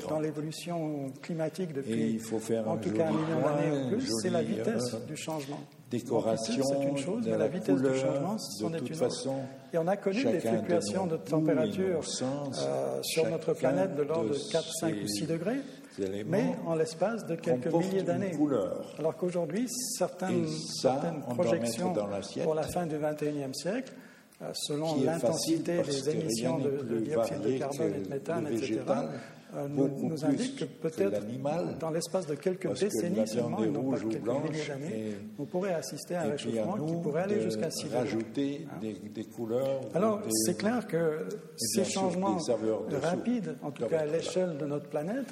dans l'évolution climatique depuis en tout cas un million d'années ou plus, c'est la vitesse euh, du changement décoration. C'est une chose, mais la vitesse du changement, c'en est une façon, Et on a connu des fluctuations de, température euh, sur notre planète de l'ordre de 4, 5 ou 6 degrés, mais en l'espace de quelques milliers d'années. Alors qu'aujourd'hui, certaines, certaines projections pour la fin du XXIe siècle, euh, selon l'intensité des émissions de, de dioxyde de carbone et de méthane, etc., nous, nous indique que peut-être dans l'espace de quelques décennies seulement, et non pas quelques milliers d'années, on pourrait assister à un réchauffement qui pourrait aller jusqu'à 6 degrés. Hein. Des, couleurs. Alors, c'est clair que ces changements rapides, en tout cas à l'échelle de notre planète,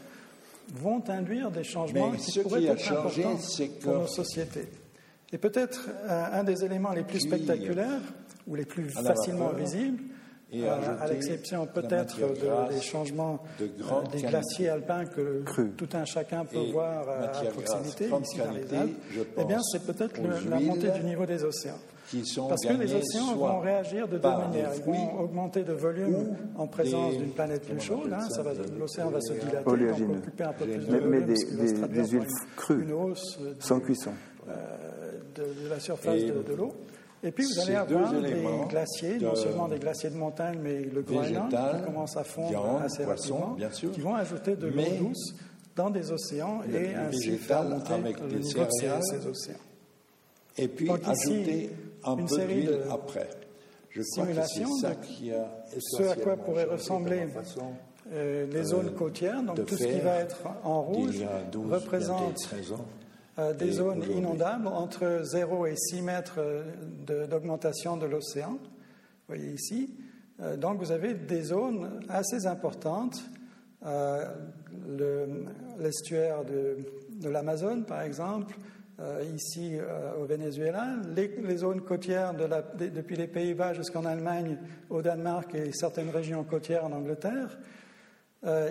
vont induire des changements qui pourraient être importants pour nos sociétés. Et peut-être euh, un des éléments les plus spectaculaires ou les plus facilement visibles, euh, à l'exception peut-être des changements de euh, des glaciers alpins que tout un chacun peut voir à proximité, ici dans les Alpes, eh bien, c'est peut-être la montée du niveau des océans. Parce que les océans vont réagir de deux manières. Ils vont augmenter de volume en présence d'une planète plus chaude. Hein, L'océan va se dilater, donc occuper un peu plus de volume. Mais des, des, huiles crues, sans cuisson. Euh, de, la surface de l'eau. Et puis vous allez avoir des glaciers, non seulement des glaciers de montagne, mais le Groenland qui commence à fondre assez rapidement, qui vont ajouter de l'eau douce dans des océans et ainsi faire monter le niveau de ces océans. Et puis Donc, ajouter un une peu série de après. Je simulations de ce à quoi pourraient ressembler euh, les zones côtières. Donc tout ce qui va être en rouge représente euh, des zones inondables entre 0 et 6 mètres euh, d'augmentation de, l'océan. Vous voyez ici. Euh, donc vous avez des zones assez importantes. L'estuaire de, de l'Amazone, par exemple, ici au Venezuela, les, zones côtières depuis les Pays-Bas jusqu'en Allemagne, au Danemark et certaines régions côtières en Angleterre.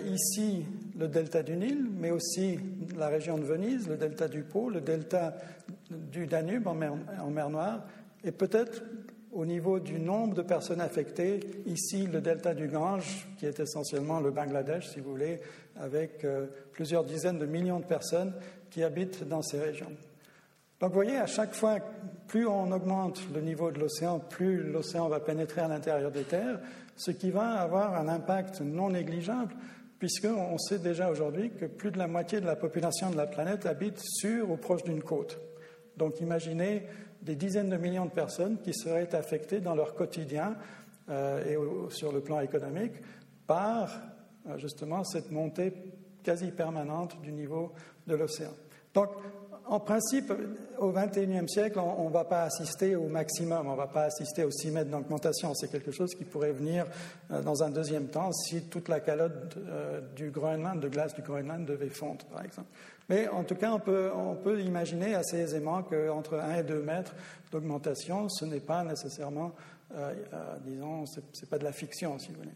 Ici, le delta du Nil, mais aussi la région de Venise, le delta du Pô, le delta du Danube en mer Noire, et peut-être au niveau du nombre de personnes affectées, ici le delta du Gange, qui est essentiellement le Bangladesh, si vous voulez, avec euh, plusieurs dizaines de millions de personnes qui habitent dans ces régions. Donc vous voyez, à chaque fois, plus on augmente le niveau de l'océan, plus l'océan va pénétrer à l'intérieur des terres, ce qui va avoir un impact non négligeable, puisqu'on sait déjà aujourd'hui que plus de la moitié de la population de la planète habite sur ou proche d'une côte. Donc imaginez des dizaines de millions de personnes qui seraient affectées dans leur quotidien euh, et sur le plan économique par euh, justement cette montée quasi permanente du niveau de l'océan. Donc, en principe, au XXIe siècle, on ne va pas assister au maximum, on ne va pas assister aux 6 mètres d'augmentation. C'est quelque chose qui pourrait venir euh, dans un deuxième temps si toute la calotte du Groenland, de glace du Groenland, devait fondre, par exemple. Mais en tout cas, on peut, imaginer assez aisément qu'entre 1 et 2 mètres d'augmentation, ce n'est pas nécessairement, euh, euh, disons, ce n'est pas de la fiction, si vous voulez.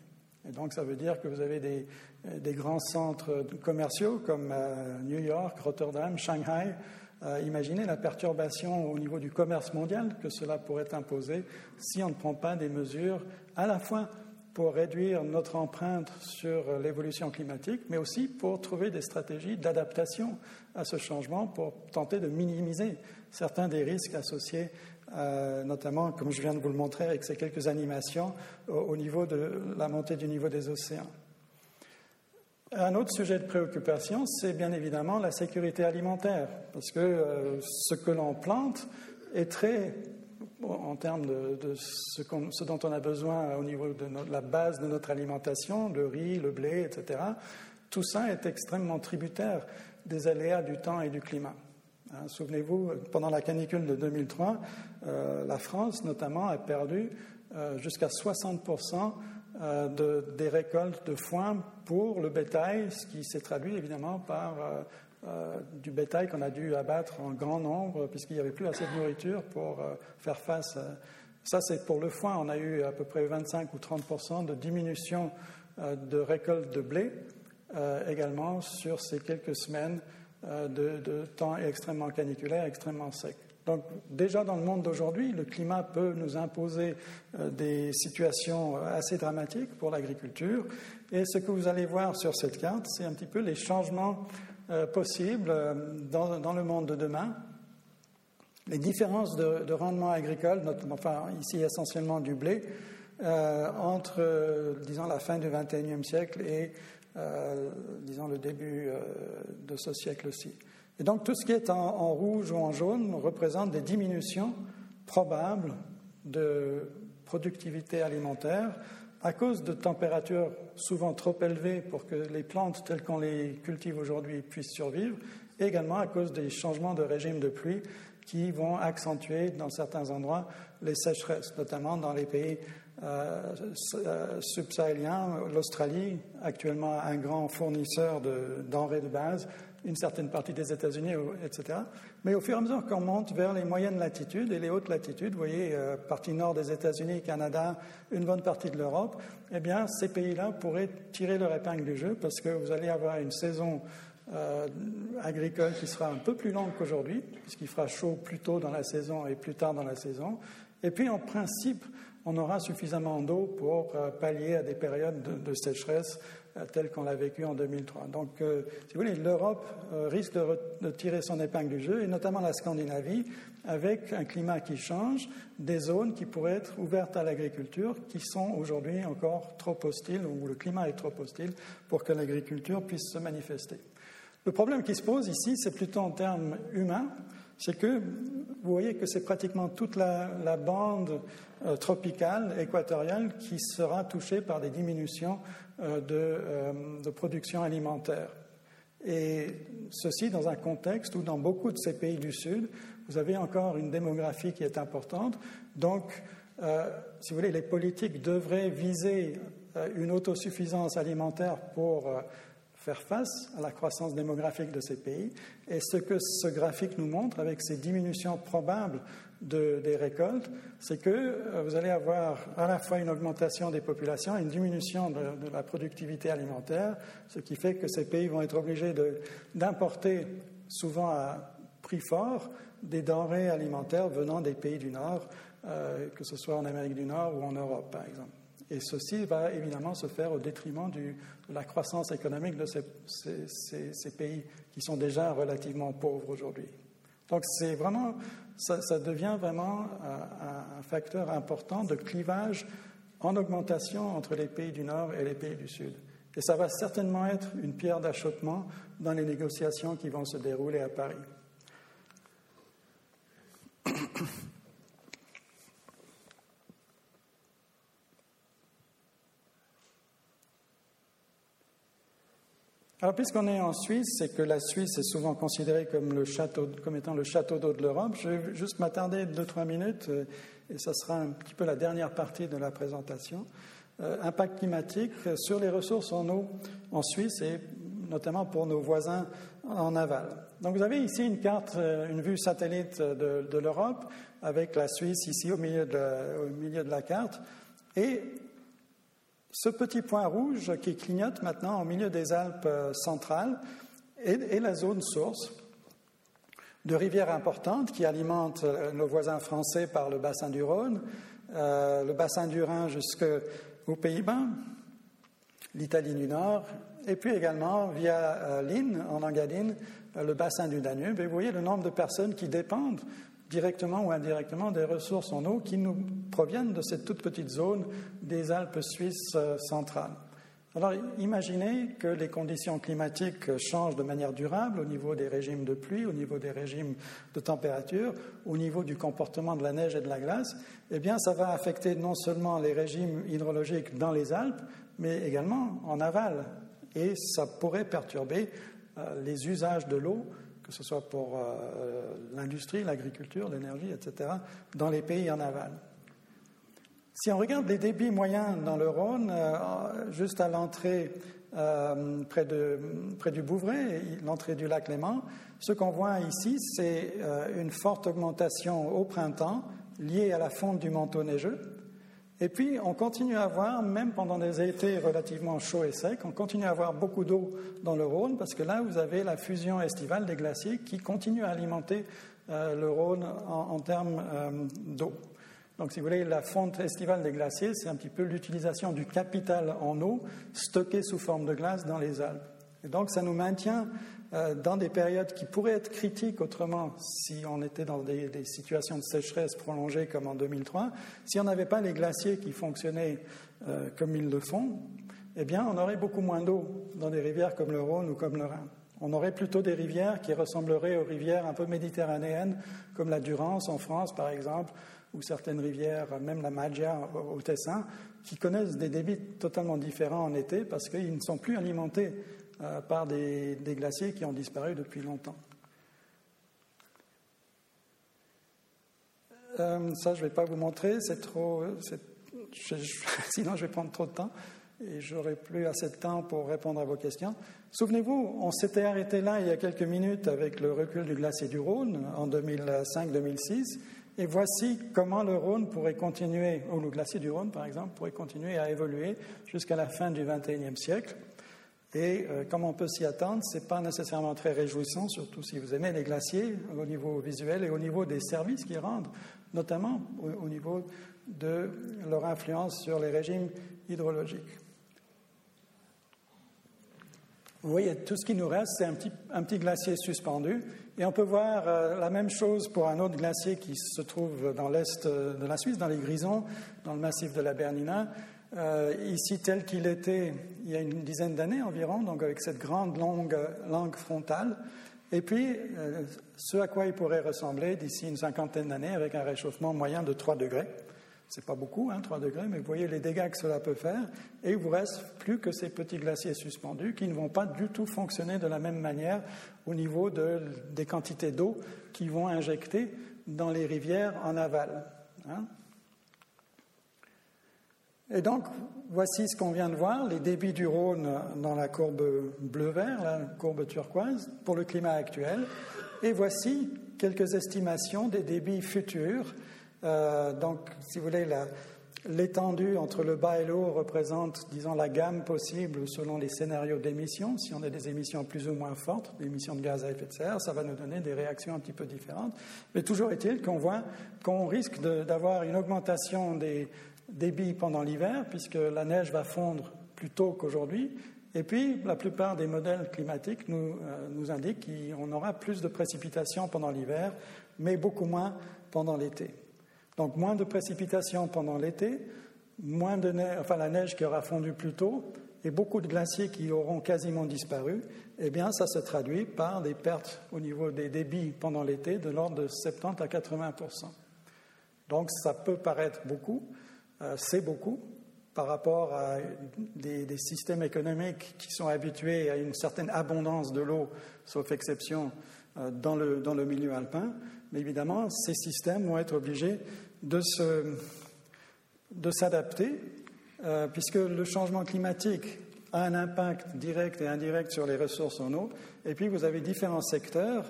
Et donc, ça veut dire que vous avez des, grands centres commerciaux comme euh, New York, Rotterdam, Shanghai. Imaginez la perturbation au niveau du commerce mondial que cela pourrait imposer si on ne prend pas des mesures à la fois pour réduire notre empreinte sur l'évolution climatique, mais aussi pour trouver des stratégies d'adaptation à ce changement pour tenter de minimiser certains des risques associés, notamment, comme je viens de vous le montrer avec ces quelques animations, au, niveau de la montée du niveau des océans. Un autre sujet de préoccupation, c'est bien évidemment la sécurité alimentaire, parce que euh, ce que l'on plante est très en termes de, ce, dont on a besoin au niveau de la base de notre alimentation, le riz, le blé, etc., tout ça est extrêmement tributaire des aléas du temps et du climat. Hein, souvenez-vous, pendant la canicule de 2003, euh, la France notamment a perdu euh, jusqu'à 60% euh, des récoltes de foin pour le bétail, ce qui s'est traduit évidemment par euh, du bétail qu'on a dû abattre en grand nombre puisqu'il n'y avait plus assez de nourriture pour euh, faire face. Ça, c'est pour le foin. On a eu à peu près 25 ou 30 de diminution euh, de récolte de blé également sur ces quelques semaines de, temps extrêmement caniculaire, extrêmement sec. Donc déjà dans le monde d'aujourd'hui, le climat peut nous imposer des situations assez dramatiques pour l'agriculture. Et ce que vous allez voir sur cette carte, c'est un petit peu les changements euh, possibles euh, dans, le monde de demain. Les différences de, rendement agricole, enfin ici essentiellement du blé, euh, entre, disons, la fin du XXIe siècle et, disons, le début de ce siècle aussi. Et donc tout ce qui est en, rouge ou en jaune représente des diminutions probables de productivité alimentaire à cause de températures souvent trop élevées pour que les plantes telles qu'on les cultive aujourd'hui puissent survivre, et également à cause des changements de régime de pluie qui vont accentuer dans certains endroits les sécheresses, notamment dans les pays euh, euh, subsahéliens. L'Australie, actuellement un grand fournisseur de denrées de base, une certaine partie des États-Unis, etc. Mais au fur et à mesure qu'on monte vers les moyennes latitudes et les hautes latitudes, vous voyez, euh, partie nord des États-Unis, Canada, une bonne partie de l'Europe, eh bien, ces pays-là pourraient tirer leur épingle du jeu parce que vous allez avoir une saison euh, agricole qui sera un peu plus longue qu'aujourd'hui, puisqu'il fera chaud plus tôt dans la saison et plus tard dans la saison. Et puis, en principe, on aura suffisamment d'eau pour euh, pallier à des périodes de sécheresse tel qu'on l'a vécu en 2003. Donc, euh, si vous voulez, l'Europe euh, risque de, tirer son épingle du jeu, et notamment la Scandinavie, avec un climat qui change, des zones qui pourraient être ouvertes à l'agriculture, qui sont aujourd'hui encore trop hostiles, ou le climat est trop hostile pour que l'agriculture puisse se manifester. Le problème qui se pose ici, c'est plutôt en termes humains, c'est que vous voyez que c'est pratiquement toute la, bande tropicale, équatoriale, qui sera touchée par des diminutions euh, euh, de, production alimentaire. Et ceci dans un contexte où dans beaucoup de ces pays du Sud, vous avez encore une démographie qui est importante. Donc, euh, si vous voulez, les politiques devraient viser une autosuffisance alimentaire pour faire face à la croissance démographique de ces pays. Et ce que ce graphique nous montre, avec ces diminutions probables des récoltes, c'est que euh, vous allez avoir à la fois une augmentation des populations et une diminution de, la productivité alimentaire, ce qui fait que ces pays vont être obligés d'importer, souvent à prix fort, des denrées alimentaires venant des pays du Nord, euh, que ce soit en Amérique du Nord ou en Europe, par exemple. Et ceci va évidemment se faire au détriment de la croissance économique de ces, pays qui sont déjà relativement pauvres aujourd'hui. Donc c'est vraiment, ça, devient vraiment un, facteur important de clivage en augmentation entre les pays du Nord et les pays du Sud. Et ça va certainement être une pierre d'achoppement dans les négociations qui vont se dérouler à Paris. Alors, puisqu'on est en Suisse c'est que la Suisse est souvent considérée comme, le château, comme étant le château d'eau de l'Europe, je vais juste m'attarder deux, trois minutes, euh, et ça sera un petit peu la dernière partie de la présentation. Euh, impact climatique sur les ressources en eau en Suisse et notamment pour nos voisins en aval. Donc, vous avez ici une carte, euh, une vue satellite de, l'Europe, avec la Suisse ici au milieu de au milieu de la carte. Et ce petit point rouge qui clignote maintenant au milieu des Alpes euh, centrales est, la zone source de rivières importantes qui alimentent euh, nos voisins français par le bassin du Rhône, euh, le bassin du Rhin jusqu'aux Pays-Bas, l'Italie du Nord, et puis également via l'Inn, en Engadine, le bassin du Danube. Et vous voyez le nombre de personnes qui dépendent directement ou indirectement des ressources en eau qui nous proviennent de cette toute petite zone des Alpes suisses euh, centrales. Alors imaginez que les conditions climatiques changent de manière durable au niveau des régimes de pluie, au niveau des régimes de température, au niveau du comportement de la neige et de la glace. Eh bien, ça va affecter non seulement les régimes hydrologiques dans les Alpes, mais également en aval. Et ça pourrait perturber euh, les usages de l'eau que ce soit pour euh, l'industrie, l'agriculture, l'énergie, etc., dans les pays en aval. Si on regarde les débits moyens dans le Rhône, euh, juste à l'entrée euh, près, près, du Bouvray, l'entrée du lac Léman, ce qu'on voit ici, c'est une forte augmentation au printemps liée à la fonte du manteau neigeux. Et puis, on continue à avoir, même pendant des étés relativement chauds et secs, on continue à avoir beaucoup d'eau dans le Rhône, parce que là, vous avez la fusion estivale des glaciers qui continue à alimenter euh, le Rhône en, termes euh, d'eau. Donc, si vous voulez, la fonte estivale des glaciers, c'est un petit peu l'utilisation du capital en eau stocké sous forme de glace dans les Alpes. Et donc, ça nous maintient euh, dans des périodes qui pourraient être critiques autrement si on était dans des, situations de sécheresse prolongées comme en 2003, si on n'avait pas les glaciers qui fonctionnaient euh, comme ils le font, eh bien, on aurait beaucoup moins d'eau dans des rivières comme le Rhône ou comme le Rhin. On aurait plutôt des rivières qui ressembleraient aux rivières un peu méditerranéennes, comme la Durance en France, par exemple, ou certaines rivières, même la Maggia au Tessin, qui connaissent des débits totalement différents en été parce qu'ils ne sont plus alimentés euh, par des, glaciers qui ont disparu depuis longtemps. Euh, ça, je ne vais pas vous montrer, c'est trop. sinon, je vais prendre trop de temps et j'aurai plus assez de temps pour répondre à vos questions. Souvenez-vous, on s'était arrêté là il y a quelques minutes avec le recul du glacier du Rhône en 2005-2006. Et voici comment le Rhône pourrait continuer, ou le glacier du Rhône par exemple, pourrait continuer à évoluer jusqu'à la fin du XXIe siècle. Et euh, comme on peut s'y attendre, ce n'est pas nécessairement très réjouissant, surtout si vous aimez les glaciers au niveau visuel et au niveau des services qu'ils rendent, notamment au, niveau de leur influence sur les régimes hydrologiques. Vous voyez, tout ce qui nous reste, c'est un petit, glacier suspendu. Et on peut voir euh, la même chose pour un autre glacier qui se trouve dans l'est de la Suisse, dans les Grisons, dans le massif de la Bernina. Euh, ici tel qu'il était il y a une dizaine d'années environ, donc avec cette grande longue langue frontale, et puis euh, ce à quoi il pourrait ressembler d'ici une cinquantaine d'années avec un réchauffement moyen de 3 degrés. C'est pas beaucoup, hein, 3 degrés, mais vous voyez les dégâts que cela peut faire, et il vous reste plus que ces petits glaciers suspendus qui ne vont pas du tout fonctionner de la même manière au niveau de, des quantités d'eau qui vont injecter dans les rivières en aval. Hein. Et donc, voici ce qu'on vient de voir, les débits du Rhône dans la courbe bleu-vert, la courbe turquoise, pour le climat actuel. Et voici quelques estimations des débits futurs. Euh, donc, si vous voulez, l'étendue entre le bas et le haut représente, disons, la gamme possible selon les scénarios d'émissions. Si on a des émissions plus ou moins fortes, d'émissions de gaz à effet de serre, ça va nous donner des réactions un petit peu différentes. Mais toujours est-il qu'on voit qu'on risque d'avoir une augmentation des débit pendant l'hiver, puisque la neige va fondre plus tôt qu'aujourd'hui. Et puis, la plupart des modèles climatiques nous, euh, nous indiquent qu'on aura plus de précipitations pendant l'hiver, mais beaucoup moins pendant l'été. Donc, moins de précipitations pendant l'été, moins de neige, enfin la neige qui aura fondu plus tôt, et beaucoup de glaciers qui auront quasiment disparu, eh bien, ça se traduit par des pertes au niveau des débits pendant l'été de l'ordre de 70 à 80 Donc, ça peut paraître beaucoup, c'est beaucoup par rapport à des, systèmes économiques qui sont habitués à une certaine abondance de l'eau, sauf exception, euh, dans le, dans le milieu alpin. Mais évidemment, ces systèmes vont être obligés de, se, de s'adapter, euh, puisque le changement climatique a un impact direct et indirect sur les ressources en eau. Et puis, vous avez différents secteurs.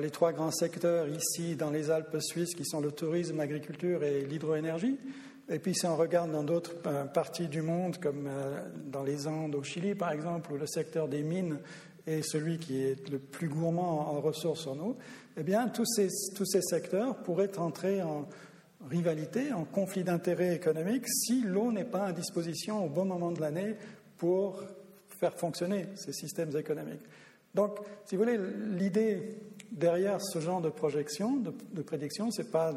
les trois grands secteurs ici dans les Alpes suisses, qui sont le tourisme, l'agriculture et l'hydroénergie. Et puis si on regarde dans d'autres euh, parties du monde, comme euh, dans les Andes au Chili par exemple, où le secteur des mines est celui qui est le plus gourmand en ressources en eau, eh bien tous ces, tous ces secteurs pourraient entrer en rivalité, en conflit d'intérêts économiques si l'eau n'est pas à disposition au bon moment de l'année pour faire fonctionner ces systèmes économiques. Donc, si vous voulez, l'idée derrière ce genre de projection, de, prédiction, ce n'est pas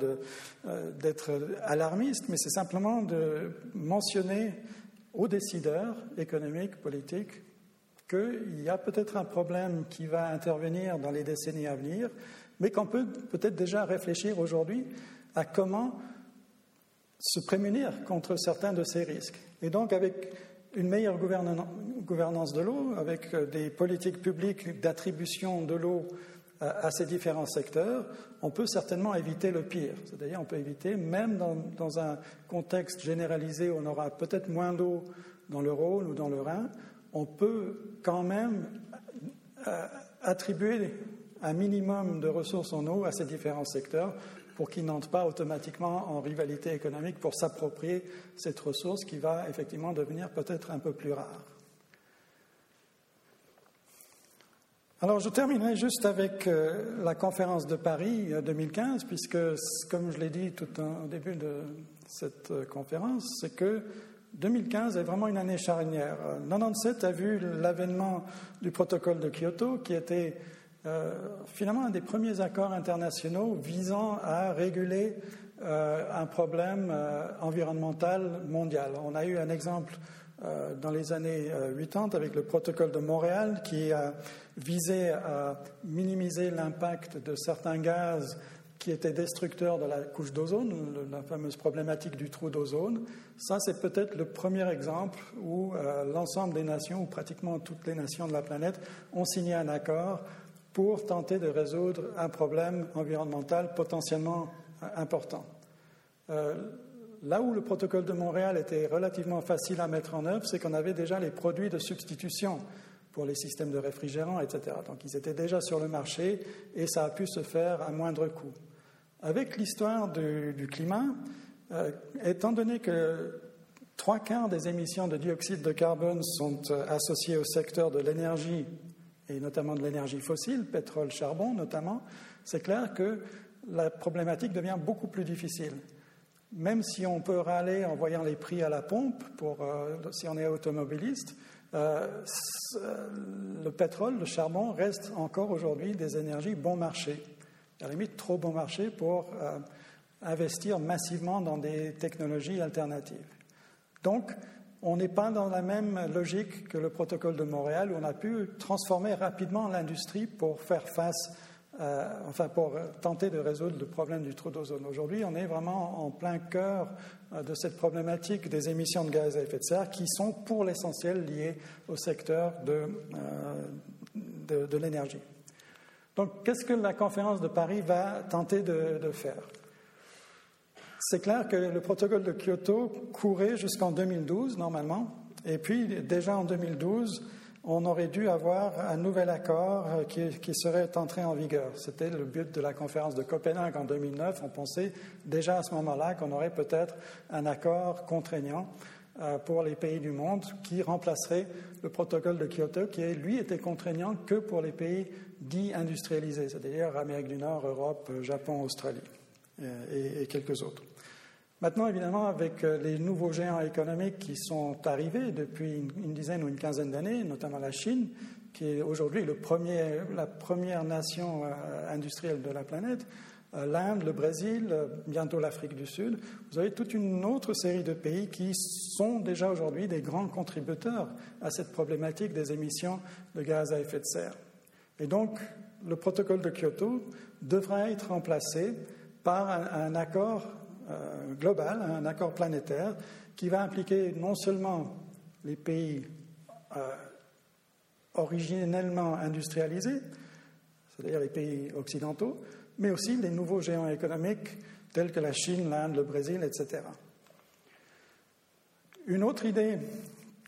euh, d'être alarmiste, mais c'est simplement de mentionner aux décideurs économiques, politiques, qu'il y a peut-être un problème qui va intervenir dans les décennies à venir, mais qu'on peut peut-être déjà réfléchir aujourd'hui à comment se prémunir contre certains de ces risques. Et donc, avec une meilleure gouvernance de l'eau, avec des politiques publiques d'attribution de l'eau à, ces différents secteurs, on peut certainement éviter le pire. C'est-à-dire, on peut éviter, même dans, un contexte généralisé où on aura peut-être moins d'eau dans le Rhône ou dans le Rhin, on peut quand même euh, attribuer un minimum de ressources en eau à ces différents secteurs pour qu'ils n'entrent pas automatiquement en rivalité économique pour s'approprier cette ressource qui va effectivement devenir peut-être un peu plus rare. Alors, je terminerai juste avec euh, la conférence de Paris 2015, euh, puisque, comme je l'ai dit tout au début de cette euh, conférence, c'est que 2015 est vraiment une année charnière. 97 a vu l'avènement du protocole de Kyoto, qui était finalement un des premiers accords internationaux visant à réguler un problème environnemental mondial. On a eu un exemple dans les années 80 euh, avec le protocole de Montréal qui a visé à minimiser l'impact de certains gaz qui étaient destructeurs de la couche d'ozone, la fameuse problématique du trou d'ozone. Ça, c'est peut-être le premier exemple où euh, l'ensemble des nations, ou pratiquement toutes les nations de la planète, ont signé un accord pour tenter de résoudre un problème environnemental potentiellement important. Là où le protocole de Montréal était relativement facile à mettre en œuvre, c'est qu'on avait déjà les produits de substitution pour les systèmes de réfrigérants, etc. Donc ils étaient déjà sur le marché et ça a pu se faire à moindre coût. Avec l'histoire du, climat, euh, étant donné que trois quarts des émissions de dioxyde de carbone sont euh, associées au secteur de l'énergie et notamment de l'énergie fossile, pétrole, charbon notamment, c'est clair que la problématique devient beaucoup plus difficile même si on peut râler en voyant les prix à la pompe, euh, si on est automobiliste, euh, le pétrole, le charbon reste encore aujourd'hui des énergies bon marché, à la limite trop bon marché pour euh, investir massivement dans des technologies alternatives. Donc, on n'est pas dans la même logique que le protocole de Montréal où on a pu transformer rapidement l'industrie pour faire face euh, enfin pour tenter de résoudre le problème du trou d'ozone. Aujourd'hui, on est vraiment en plein cœur euh, de cette problématique des émissions de gaz à effet de serre qui sont pour l'essentiel liées au secteur de, euh, de, l'énergie. Donc, qu'est-ce que la conférence de Paris va tenter de, faire? C'est clair que le protocole de Kyoto courait jusqu'en 2012 normalement, et puis déjà en 2012, on aurait dû avoir un nouvel accord euh, qui, serait entré en vigueur. C'était le but de la conférence de Copenhague en 2009. On pensait déjà à ce moment-là qu'on aurait peut-être un accord contraignant euh, pour les pays du monde qui remplacerait le protocole de Kyoto qui, lui, était contraignant que pour les pays dits industrialisés, c'est-à-dire Amérique du Nord, Europe, Japon, Australie euh, et quelques autres. Maintenant, évidemment, avec euh, les nouveaux géants économiques qui sont arrivés depuis une dizaine ou une quinzaine d'années, notamment la Chine, qui est aujourd'hui la première nation euh, industrielle de la planète, euh, l'Inde, le Brésil, bientôt l'Afrique du Sud, vous avez toute une autre série de pays qui sont déjà aujourd'hui des grands contributeurs à cette problématique des émissions de gaz à effet de serre. Et donc, le protocole de Kyoto devra être remplacé par un accord euh, global, un accord planétaire, qui va impliquer non seulement les pays euh, originellement industrialisés, c'est-à-dire les pays occidentaux, mais aussi les nouveaux géants économiques tels que la Chine, l'Inde, le Brésil, etc. Une autre idée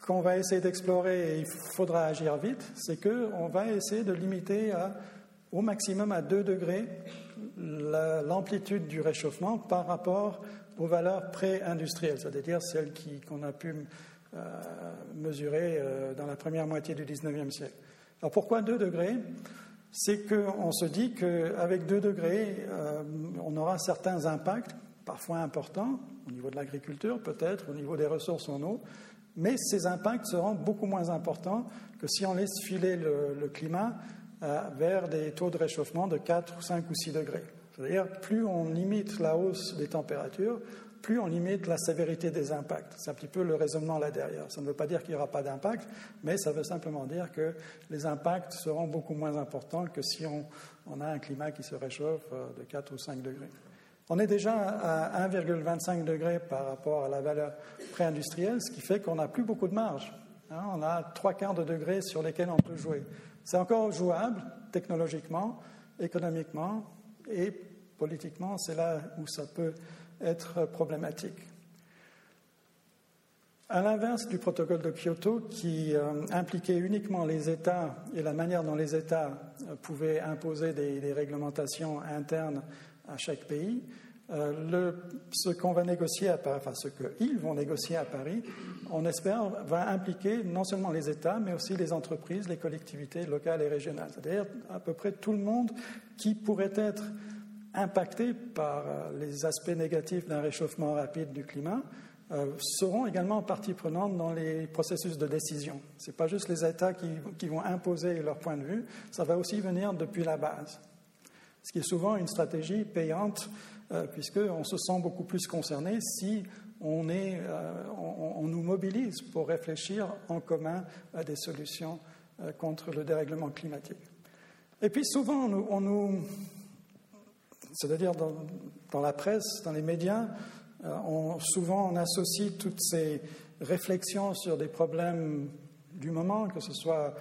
qu'on va essayer d'explorer et il faudra agir vite, c'est qu'on va essayer de limiter au maximum à 2 degrés l'amplitude du réchauffement par rapport aux valeurs pré-industrielles, c'est-à-dire celles qu'on a pu euh, mesurer euh, dans la première moitié du 19e siècle. Alors pourquoi 2 degrés? C'est qu'on se dit qu'avec 2 degrés, euh, on aura certains impacts, parfois importants, au niveau de l'agriculture peut-être, au niveau des ressources en eau, mais ces impacts seront beaucoup moins importants que si on laisse filer le climat vers des taux de réchauffement de 4, 5 ou 6 degrés. C'est-à-dire, plus on limite la hausse des températures, plus on limite la sévérité des impacts. C'est un petit peu le raisonnement là derrière. Ça ne veut pas dire qu'il n'y aura pas d'impact, mais ça veut simplement dire que les impacts seront beaucoup moins importants que si on, a un climat qui se réchauffe euh, de 4 ou 5 degrés. On est déjà à 1,25 degrés par rapport à la valeur pré-industrielle, ce qui fait qu'on n'a plus beaucoup de marge. Hein. on a trois quarts de degrés sur lesquels on peut jouer. C'est encore jouable technologiquement, économiquement et politiquement, c'est là où ça peut être problématique. À l'inverse du protocole de Kyoto, qui euh, impliquait uniquement les États et la manière dont les États euh, pouvaient imposer des, réglementations internes à chaque pays, euh, ce qu'on va négocier à Paris, enfin ce qu'ils vont négocier à Paris, on espère, va impliquer non seulement les États, mais aussi les entreprises, les collectivités locales et régionales. C'est-à-dire à peu près tout le monde qui pourrait être impacté par euh, les aspects négatifs d'un réchauffement rapide du climat euh, seront également partie prenante dans les processus de décision. Ce n'est pas juste les États qui, qui, vont imposer leur point de vue, ça va aussi venir depuis la base. Ce qui est souvent une stratégie payante euh, puisqu'on se sent beaucoup plus concerné si on, est, euh, on, nous mobilise pour réfléchir en commun à des solutions euh, contre le dérèglement climatique. Et puis souvent, on nous, c'est-à-dire dans, la presse, dans les médias, on, souvent on associe toutes ces réflexions sur des problèmes du moment, que ce soit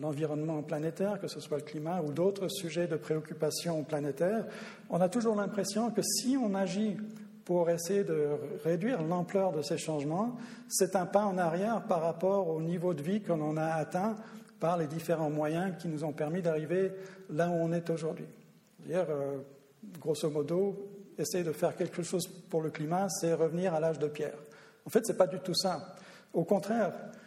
l'environnement planétaire, que ce soit le climat ou d'autres sujets de préoccupation planétaire, on a toujours l'impression que si on agit pour essayer de réduire l'ampleur de ces changements, c'est un pas en arrière par rapport au niveau de vie qu'on en a atteint par les différents moyens qui nous ont permis d'arriver là où on est aujourd'hui. Dire, euh, grosso modo, essayer de faire quelque chose pour le climat, c'est revenir à l'âge de pierre. En fait, ce n'est pas du tout ça. Au contraire, euh,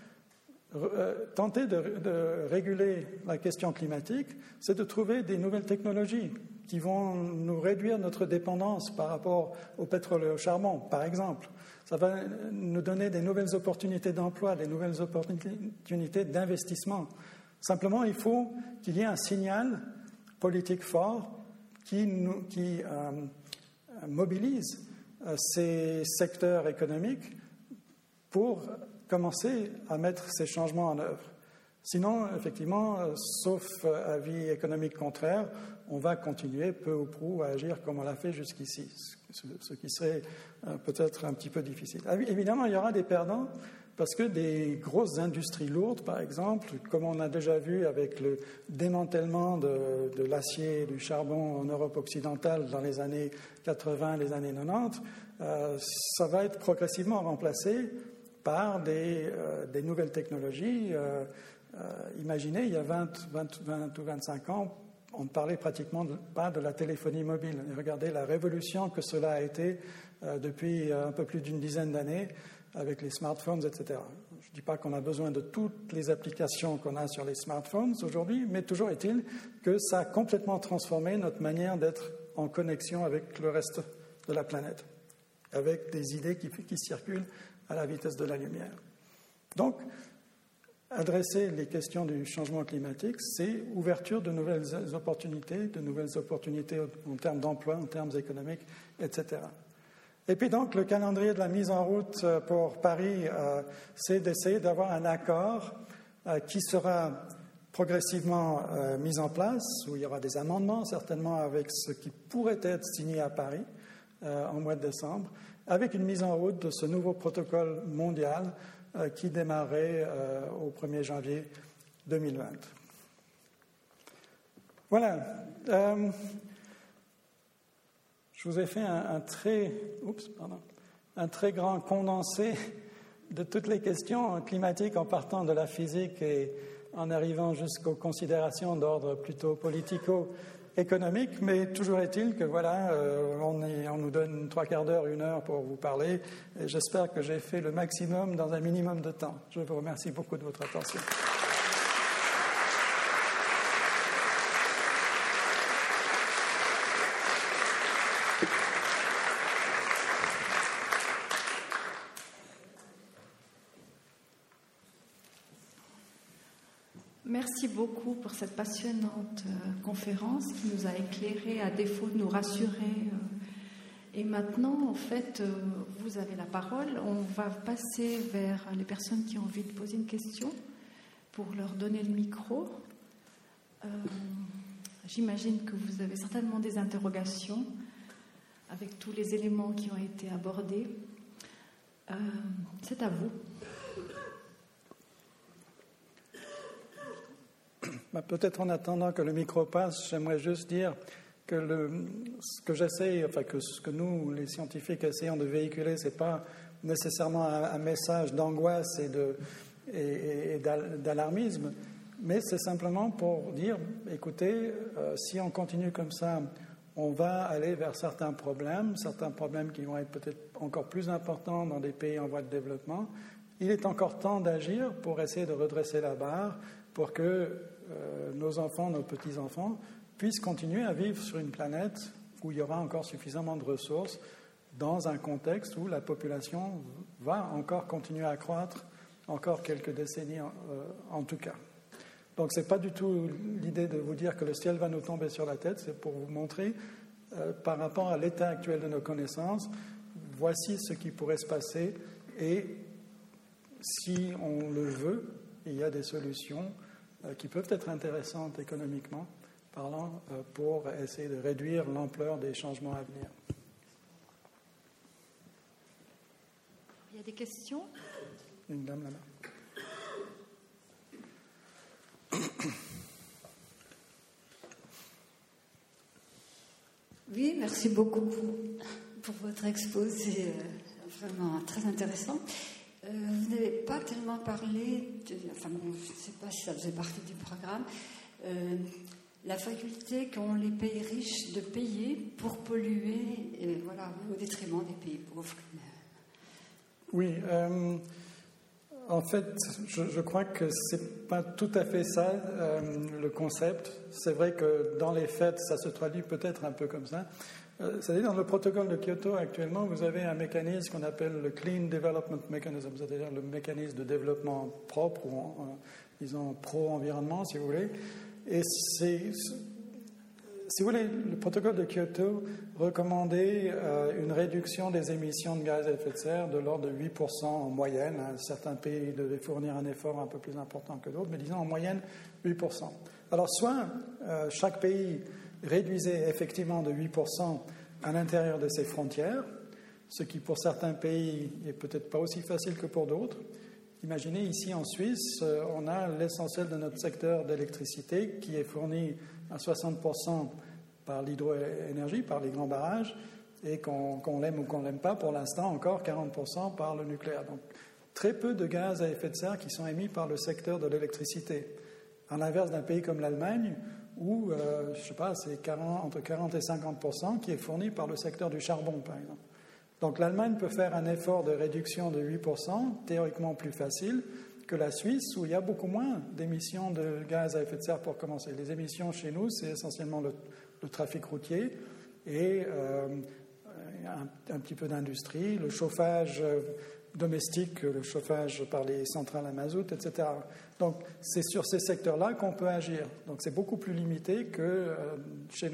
tenter de, réguler la question climatique, c'est de trouver des nouvelles technologies qui vont nous réduire notre dépendance par rapport au pétrole et au charbon, par exemple. Ça va nous donner des nouvelles opportunités d'emploi, des nouvelles opportunités d'investissement. Simplement, il faut qu'il y ait un signal politique fort qui euh, mobilise euh, ces secteurs économiques pour commencer à mettre ces changements en œuvre. Sinon, effectivement, euh, sauf euh, avis économique contraire, on va continuer peu ou prou à agir comme on l'a fait jusqu'ici, ce qui serait euh, peut-être un petit peu difficile. Évidemment, il y aura des perdants parce que des grosses industries lourdes, par exemple, comme on a déjà vu avec le démantèlement de l'acier et du charbon en Europe occidentale dans les années 80, les années 90, ça va être progressivement remplacé par des, nouvelles technologies. imaginez, il y a 20, 20, 20 ou 25 ans, on ne parlait pratiquement pas de la téléphonie mobile. regardez la révolution que cela a été euh, depuis euh, un peu plus d'une dizaine d'années avec les smartphones, etc. Je ne dis pas qu'on a besoin de toutes les applications qu'on a sur les smartphones aujourd'hui, mais toujours est-il que ça a complètement transformé notre manière d'être en connexion avec le reste de la planète, avec des idées qui circulent à la vitesse de la lumière. Donc, adresser les questions du changement climatique, c'est ouverture de nouvelles opportunités, de nouvelles opportunités en termes d'emploi, en termes économiques, etc. Et puis donc, le calendrier de la mise en route euh, pour Paris, euh, c'est d'essayer d'avoir un accord euh, qui sera progressivement mis en place, où il y aura des amendements certainement avec ce qui pourrait être signé à Paris en mois de décembre, avec une mise en route de ce nouveau protocole mondial euh, qui démarrait euh, au 1er janvier 2020. Voilà. Euh, je vous ai fait un, très, un très grand condensé de toutes les questions climatiques en partant de la physique et en arrivant jusqu'aux considérations d'ordre plutôt politico économique, mais toujours est-il que voilà, euh, on, on, nous donne trois quarts d'heure, une heure pour vous parler, j'espère que j'ai fait le maximum dans un minimum de temps. Je vous remercie beaucoup de votre attention. Merci beaucoup pour cette passionnante euh, conférence qui nous a éclairé à défaut de nous rassurer. Euh. Et maintenant, en fait, euh, vous avez la parole. On va passer vers les personnes qui ont envie de poser une question pour leur donner le micro. J'imagine que vous avez certainement des interrogations avec tous les éléments qui ont été abordés. C'est à vous. Peut-être en attendant que le micro passe, j'aimerais juste dire que ce que j'essaie, enfin que ce que nous, les scientifiques, essayons de véhiculer, ce n'est pas nécessairement un, message d'angoisse et, d'alarmisme, mais c'est simplement pour dire, écoutez, euh, si on continue comme ça, on va aller vers certains problèmes, certains problèmes qui vont être peut-être encore plus importants dans des pays en voie de développement. Il est encore temps d'agir pour essayer de redresser la barre, pour que euh, nos enfants, nos petits-enfants puissent continuer à vivre sur une planète où il y aura encore suffisamment de ressources dans un contexte où la population va encore continuer à croître, encore quelques décennies en, euh, tout cas. Donc ce n'est pas du tout l'idée de vous dire que le ciel va nous tomber sur la tête, c'est pour vous montrer, euh, par rapport à l'état actuel de nos connaissances, voici ce qui pourrait se passer et si on le veut, il y a des solutions qui peuvent être intéressantes économiquement parlant euh, pour essayer de réduire l'ampleur des changements à venir. Il y a des questions? Une dame là-bas. Oui, merci beaucoup pour, votre exposé, euh, vraiment très intéressant. Euh, vous n'avez pas tellement parlé, enfin je ne sais pas si ça faisait partie du programme, euh, la faculté qu'ont les pays riches de payer pour polluer, et voilà, au détriment des pays pauvres. Oui, euh, en fait, je, je, crois que c'est pas tout à fait ça le concept. C'est vrai que dans les faits, ça se traduit peut-être un peu comme ça. Euh, c'est-à-dire, dans le protocole de Kyoto, actuellement, vous avez un mécanisme qu'on appelle le Clean Development Mechanism, c'est-à-dire le mécanisme de développement propre, ou disons pro-environnement, si vous voulez. Et c'est, si vous voulez, le protocole de Kyoto recommandait euh, une réduction des émissions de gaz à effet de serre de l'ordre de 8% en moyenne. Hein, certains pays devaient fournir un effort un peu plus important que d'autres, mais disons en moyenne 8%. Alors, soit euh, chaque pays réduisait effectivement de 8% à l'intérieur de ses frontières, ce qui pour certains pays n'est peut-être pas aussi facile que pour d'autres. Imaginez ici en Suisse, euh, on a l'essentiel de notre secteur d'électricité qui est fourni à 60% par l'hydroénergie, par les grands barrages, et qu'on l'aime ou qu'on l'aime pas, pour l'instant encore 40% par le nucléaire. Donc très peu de gaz à effet de serre qui sont émis par le secteur de l'électricité. À l'inverse d'un pays comme l'Allemagne, où, euh, je sais pas, c'est entre 40 et 50% qui est fourni par le secteur du charbon, par exemple. Donc l'Allemagne peut faire un effort de réduction de 8% théoriquement plus facile que la Suisse, où il y a beaucoup moins d'émissions de gaz à effet de serre pour commencer. Les émissions chez nous, c'est essentiellement le, trafic routier et euh, un, petit peu d'industrie, le chauffage euh, domestique, le chauffage par les centrales à mazout, etc. Donc c'est sur ces secteurs-là qu'on peut agir. Donc c'est beaucoup plus limité que euh, chez,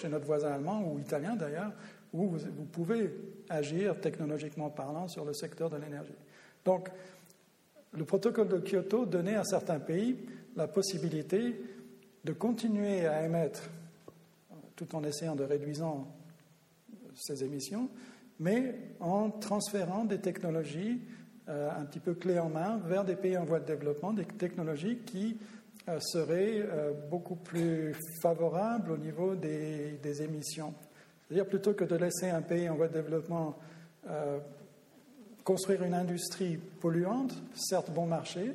chez, notre voisin allemand ou italien d'ailleurs, où vous, vous, pouvez agir technologiquement parlant sur le secteur de l'énergie. Donc le protocole de Kyoto donnait à certains pays la possibilité de continuer à émettre tout en essayant de réduire ces émissions, mais en transférant des technologies euh, un petit peu clés en main vers des pays en voie de développement, des technologies qui euh, seraient euh, beaucoup plus favorables au niveau des, émissions. C'est-à-dire plutôt que de laisser un pays en voie de développement construire une industrie polluante, certes bon marché,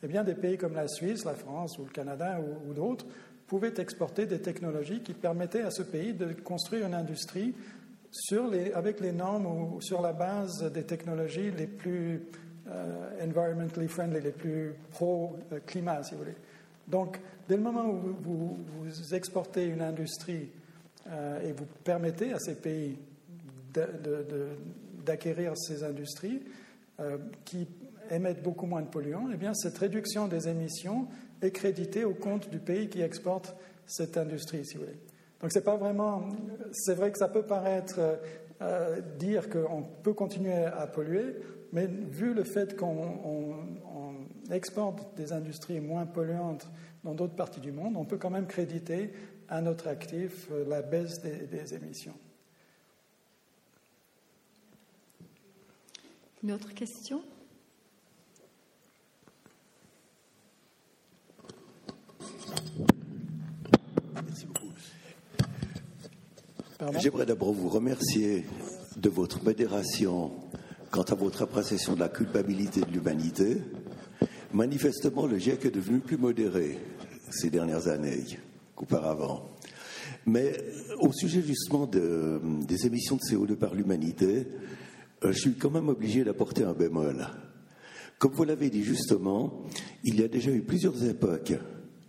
eh bien des pays comme la Suisse, la France ou le Canada ou d'autres pouvaient exporter des technologies qui permettaient à ce pays de construire une industrie avec les normes ou sur la base des technologies les plus euh, environmentally friendly, les plus pro-climat, si vous voulez. Donc, dès le moment où vous, exportez une industrie euh, et vous permettez à ces pays d'acquérir ces industries euh, qui émettent beaucoup moins de polluants, eh bien, cette réduction des émissions est créditée au compte du pays qui exporte cette industrie, si vous voulez. Donc c'est pas vraiment. C'est vrai que ça peut paraître euh, dire qu'on peut continuer à polluer, mais vu le fait qu'on exporte des industries moins polluantes dans d'autres parties du monde, on peut quand même créditer à notre actif euh, la baisse des, émissions. Une autre question? J'aimerais d'abord vous remercier de votre modération quant à votre appréciation de la culpabilité de l'humanité. Manifestement, le GIEC est devenu plus modéré ces dernières années qu'auparavant. Mais au sujet justement des émissions de CO2 par l'humanité, euh, je suis quand même obligé d'apporter un bémol. Comme vous l'avez dit justement, il y a déjà eu plusieurs époques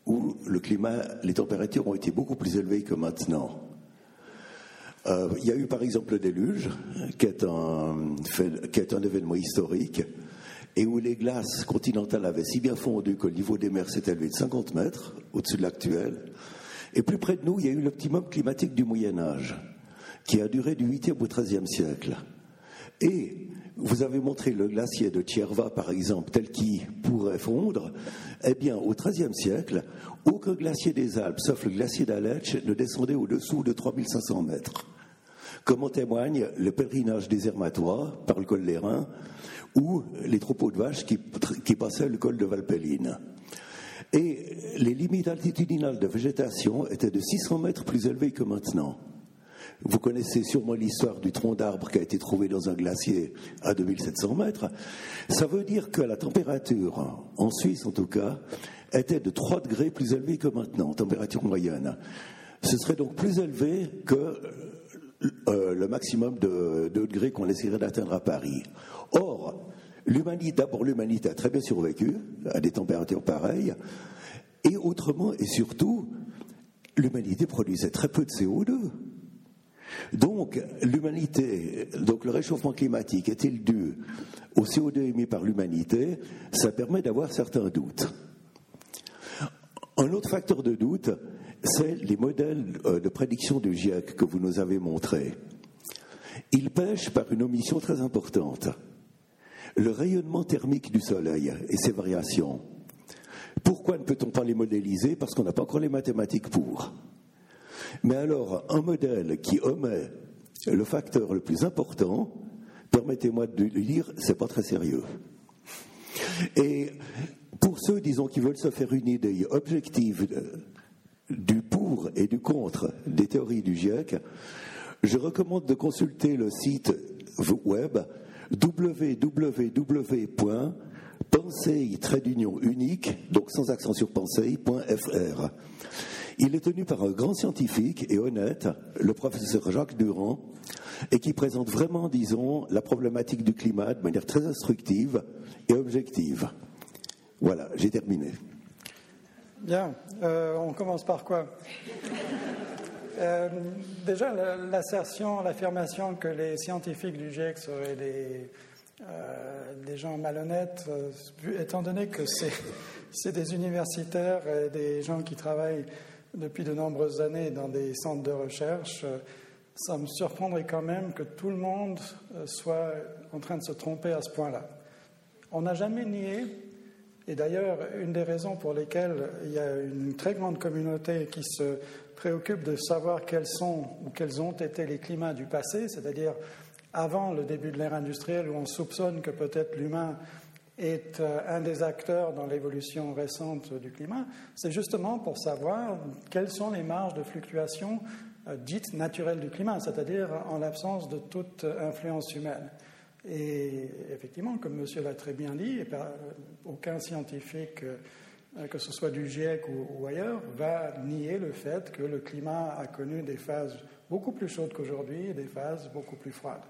où le climat, les températures ont été beaucoup plus élevées que maintenant. Euh, il y a eu par exemple le déluge, qui est, un, événement historique, et où les glaces continentales avaient si bien fondu que le niveau des mers s'est élevé de 50 mètres au-dessus de l'actuel. Et plus près de nous, il y a eu l'optimum climatique du Moyen Âge, qui a duré du 8e au 13e siècle. Et vous avez montré le glacier de Tierva, par exemple, tel qu'il pourrait fondre. Eh bien, au XIIIe siècle, aucun glacier des Alpes, sauf le glacier d'Aletsch, ne descendait au-dessous de 3500 mètres comme en témoigne le pèlerinage des Hermatoires par le col des Reins ou les troupeaux de vaches qui, passaient le col de Valpelline. Et les limites altitudinales de végétation étaient de 600 mètres plus élevées que maintenant. Vous connaissez sûrement l'histoire du tronc d'arbre qui a été trouvé dans un glacier à 2700 mètres. Ça veut dire que la température, en Suisse en tout cas, était de 3 degrés plus élevée que maintenant, température moyenne. Ce serait donc plus élevé que euh, le maximum de, degrés qu'on essaierait d'atteindre à Paris. Or, l'humanité, d'abord l'humanité a très bien survécu à des températures pareilles, et autrement et surtout, l'humanité produisait très peu de CO2. Donc, l'humanité, donc le réchauffement climatique est-il dû au CO2 émis par l'humanité? Ça permet d'avoir certains doutes. Un autre facteur de doute, c'est les modèles euh, de prédiction du GIEC que vous nous avez montrés. Ils pêchent par une omission très importante. Le rayonnement thermique du Soleil et ses variations. Pourquoi ne peut-on pas les modéliser? Parce qu'on n'a pas encore les mathématiques pour. Mais alors, un modèle qui omet le facteur le plus important, permettez-moi de le dire, c'est pas très sérieux. Et pour ceux, disons, qui veulent se faire une idée objective du pour et du contre des théories du GIEC, je recommande de consulter le site web www.pensée-unique, donc sans accent sur pensée.fr. Il est tenu par un grand scientifique et honnête, le professeur Jacques Durand, et qui présente vraiment, disons, la problématique du climat de manière très instructive et objective. Voilà, j'ai terminé. Bien, euh, on commence par quoi? Euh, Déjà, l'assertion, l'affirmation que les scientifiques du GIEC seraient des, euh, des gens malhonnêtes, étant donné que c'est des universitaires et des gens qui travaillent depuis de nombreuses années dans des centres de recherche, ça me surprendrait quand même que tout le monde soit en train de se tromper à ce point-là. On n'a jamais nié et d'ailleurs, une des raisons pour lesquelles il y a une très grande communauté qui se préoccupe de savoir quels sont ou quels ont été les climats du passé, c'est-à-dire avant le début de l'ère industrielle où on soupçonne que peut-être l'humain est euh, un des acteurs dans l'évolution récente du climat, c'est justement pour savoir quelles sont les marges de fluctuation euh, dites naturelles du climat, c'est-à-dire en l'absence de toute influence humaine. Et effectivement, comme monsieur l'a très bien dit, aucun scientifique, euh, que ce soit du GIEC ou, ailleurs, va nier le fait que le climat a connu des phases beaucoup plus chaudes qu'aujourd'hui et des phases beaucoup plus froides.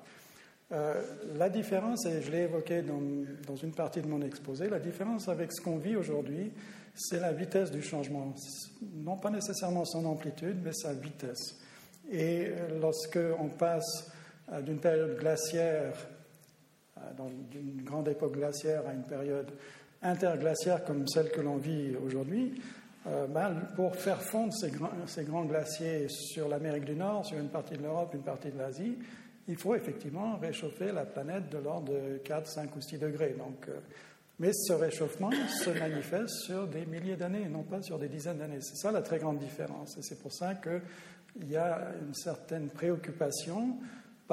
Euh, la différence, et je l'ai évoqué dans, dans, une partie de mon exposé, la différence avec ce qu'on vit aujourd'hui, c'est la vitesse du changement. Non pas nécessairement son amplitude, mais sa vitesse. Et lorsque on passe euh, d'une période glaciaire d'une grande époque glaciaire à une période interglaciaire comme celle que l'on vit aujourd'hui, euh, ben, pour faire fondre ces, ces, grands glaciers sur l'Amérique du Nord, sur une partie de l'Europe, une partie de l'Asie, il faut effectivement réchauffer la planète de l'ordre de 4, 5 ou 6 degrés. Donc, euh, mais ce réchauffement se manifeste sur des milliers d'années, non pas sur des dizaines d'années. C'est ça la très grande différence. Et c'est pour ça qu'il y a une certaine préoccupation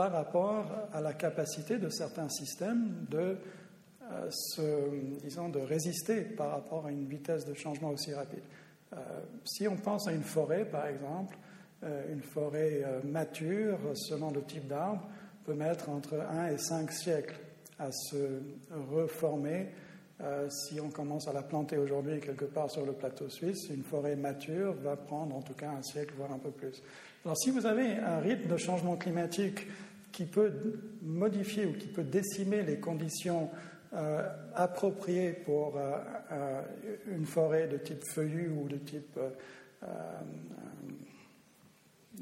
par rapport à la capacité de certains systèmes de, euh, se, disons, de résister par rapport à une vitesse de changement aussi rapide. Euh, si on pense à une forêt, par exemple, euh, une forêt mature, selon le type d'arbre, peut mettre entre 1 et 5 siècles à se reformer. si on commence à la planter aujourd'hui quelque part sur le plateau suisse, une forêt mature va prendre en tout cas un siècle, voire un peu plus. Alors si vous avez un rythme de changement climatique qui peut modifier ou qui peut décimer les conditions euh, appropriées pour euh, euh, une forêt de type feuillu ou de type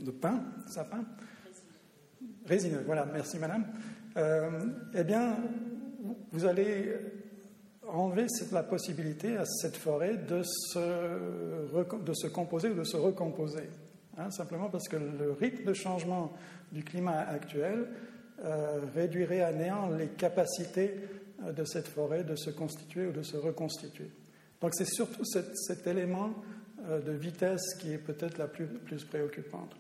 de pin, sapin, résineux. Voilà, merci madame. eh bien, vous allez enlever la possibilité à cette forêt de se, de se composer ou de se recomposer. Hein, simplement parce que le rythme de changement du climat actuel euh, réduirait à néant les capacités euh, de cette forêt de se constituer ou de se reconstituer. Donc c'est surtout cet, élément euh, de vitesse qui est peut-être la plus, préoccupante.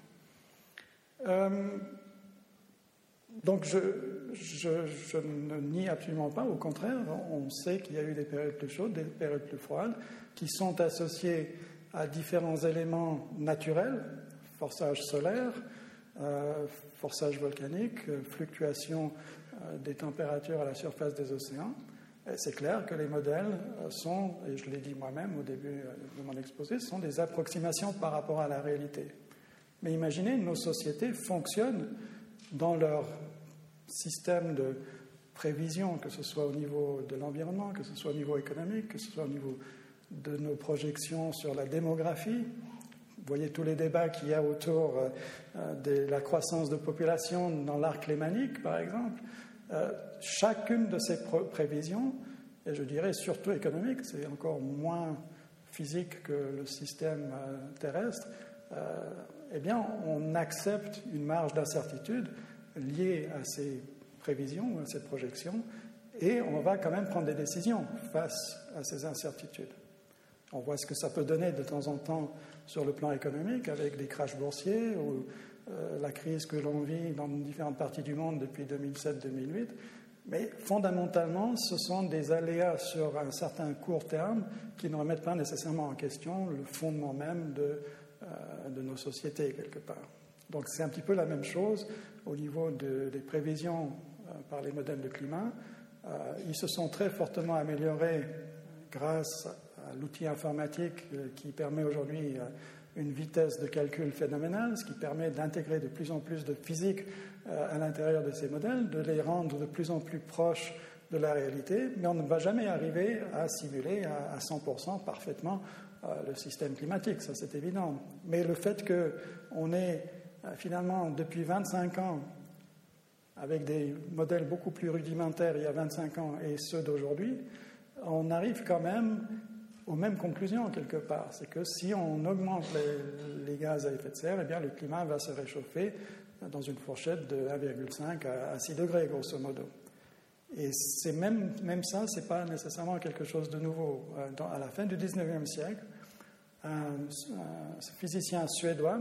donc je, je, ne nie absolument pas, au contraire, on sait qu'il y a eu des périodes plus chaudes, des périodes plus froides, qui sont associées à différents éléments naturels, forçage solaire, euh, forçage volcanique, euh, fluctuation euh, des températures à la surface des océans. C'est clair que les modèles sont, et je l'ai dit moi-même au début de mon exposé, sont des approximations par rapport à la réalité. Mais imaginez, nos sociétés fonctionnent dans leur système de prévision, que ce soit au niveau de l'environnement, que ce soit au niveau économique, que ce soit au niveau de nos projections sur la démographie, voyez tous les débats qu'il y a autour euh, euh, de la croissance de population dans l'arc lémanique, par exemple. Euh, chacune de ces prévisions, et je dirais surtout économique, c'est encore moins physique que le système terrestre, eh bien, on accepte une marge d'incertitude liée à ces prévisions, à ces projections, et on va quand même prendre des décisions face à ces incertitudes. On voit ce que ça peut donner de temps en temps sur le plan économique avec des crashs boursiers ou euh, la crise que l'on vit dans différentes parties du monde depuis 2007-2008. Mais fondamentalement, ce sont des aléas sur un certain court terme qui ne remettent pas nécessairement en question le fondement même de, euh, de nos sociétés, quelque part. Donc c'est un petit peu la même chose au niveau des prévisions par les modèles de climat. ils se sont très fortement améliorés grâce l'outil informatique qui permet aujourd'hui une vitesse de calcul phénoménale, ce qui permet d'intégrer de plus en plus de physique à l'intérieur de ces modèles, de les rendre de plus en plus proches de la réalité, mais on ne va jamais arriver à simuler à 100% parfaitement euh, le système climatique, ça c'est évident. Mais le fait qu'on ait euh, finalement depuis 25 ans, avec des modèles beaucoup plus rudimentaires il y a 25 ans et ceux d'aujourd'hui, on arrive quand même aux mêmes conclusions quelque part. C'est que si on augmente les, gaz à effet de serre, eh bien le climat va se réchauffer dans une fourchette de 1,5 à 6 degrés, grosso modo. Et c'est même, même ça, ce n'est pas nécessairement quelque chose de nouveau. Euh, à la fin du 19e siècle, un, physicien suédois,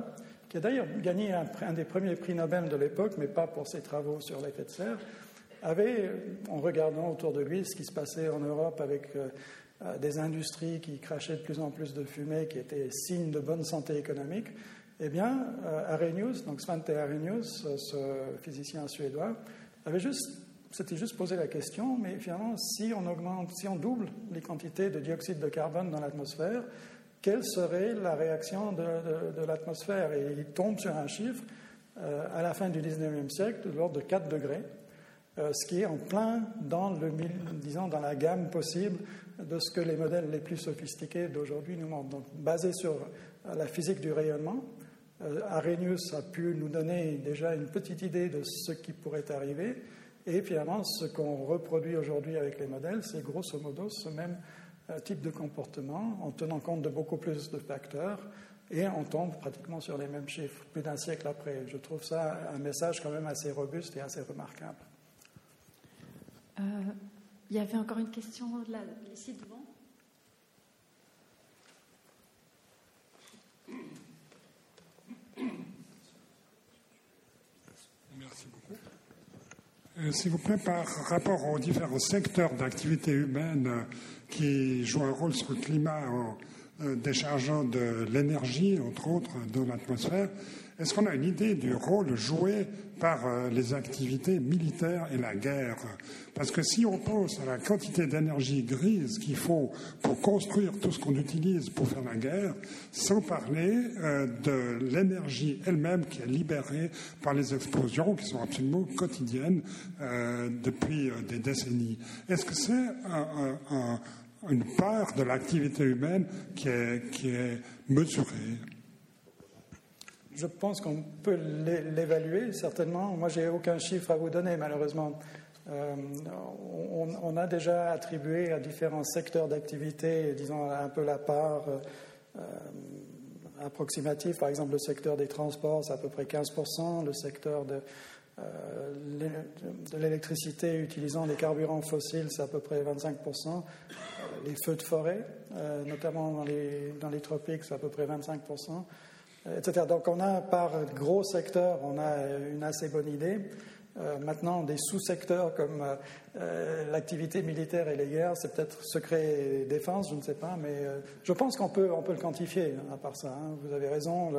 qui a d'ailleurs gagné un, des premiers prix Nobel de l'époque, mais pas pour ses travaux sur l'effet de serre, avait, en regardant autour de lui ce qui se passait en Europe avec euh, euh, des industries qui crachaient de plus en plus de fumée, qui étaient signe de bonne santé économique, eh bien, Arrhenius, donc Svante Arrhenius, ce physicien suédois, avait juste c'était juste poser la question, mais finalement, si on double les quantités de dioxyde de carbone dans l'atmosphère, quelle serait la réaction de, l'atmosphère? Et il tombe sur un chiffre euh, à la fin du 19e siècle de l'ordre de 4 degrés, euh, ce qui est en plein dans, le, disons, dans la gamme possible de ce que les modèles les plus sophistiqués d'aujourd'hui nous montrent. Donc, basé sur la physique du rayonnement, euh, Arrhenius a pu nous donner déjà une petite idée de ce qui pourrait arriver. Et finalement, ce qu'on reproduit aujourd'hui avec les modèles, c'est grosso modo ce même euh, type de comportement en tenant compte de beaucoup plus de facteurs et on tombe pratiquement sur les mêmes chiffres plus d'un siècle après. Je trouve ça un message quand même assez robuste et assez remarquable. Euh, il y avait encore une question là, ici devant. Euh, s'il vous plaît, par rapport aux différents secteurs d'activité humaine qui jouent un rôle sur le climat en euh, déchargeant de l'énergie, entre autres, dans l'atmosphère, est-ce qu'on a une idée du rôle joué par euh, les activités militaires et la guerre? Parce que si on pense à la quantité d'énergie grise qu'il faut pour construire tout ce qu'on utilise pour faire la guerre, sans parler euh, de l'énergie elle-même qui est libérée par les explosions qui sont absolument quotidiennes euh, depuis des décennies, est-ce que c'est une part de l'activité humaine qui est mesurée? Je pense qu'on peut l'évaluer, certainement. Moi, j'ai aucun chiffre à vous donner, malheureusement. Euh, on, a déjà attribué à différents secteurs d'activité, disons un peu la part euh, approximative. Par exemple, le secteur des transports, c'est à peu près 15%. Le secteur de, euh, de l'électricité utilisant des carburants fossiles, c'est à peu près 25%. les feux de forêt, notamment dans les, dans les tropiques, c'est à peu près 25%. Donc on a par gros secteur, on a une assez bonne idée. Euh, maintenant, des sous-secteurs comme euh, l'activité militaire et les guerres, c'est peut-être secret défense, je ne sais pas, mais euh, je pense qu'on peut, on peut le quantifier hein, à part ça. Hein. Vous avez raison,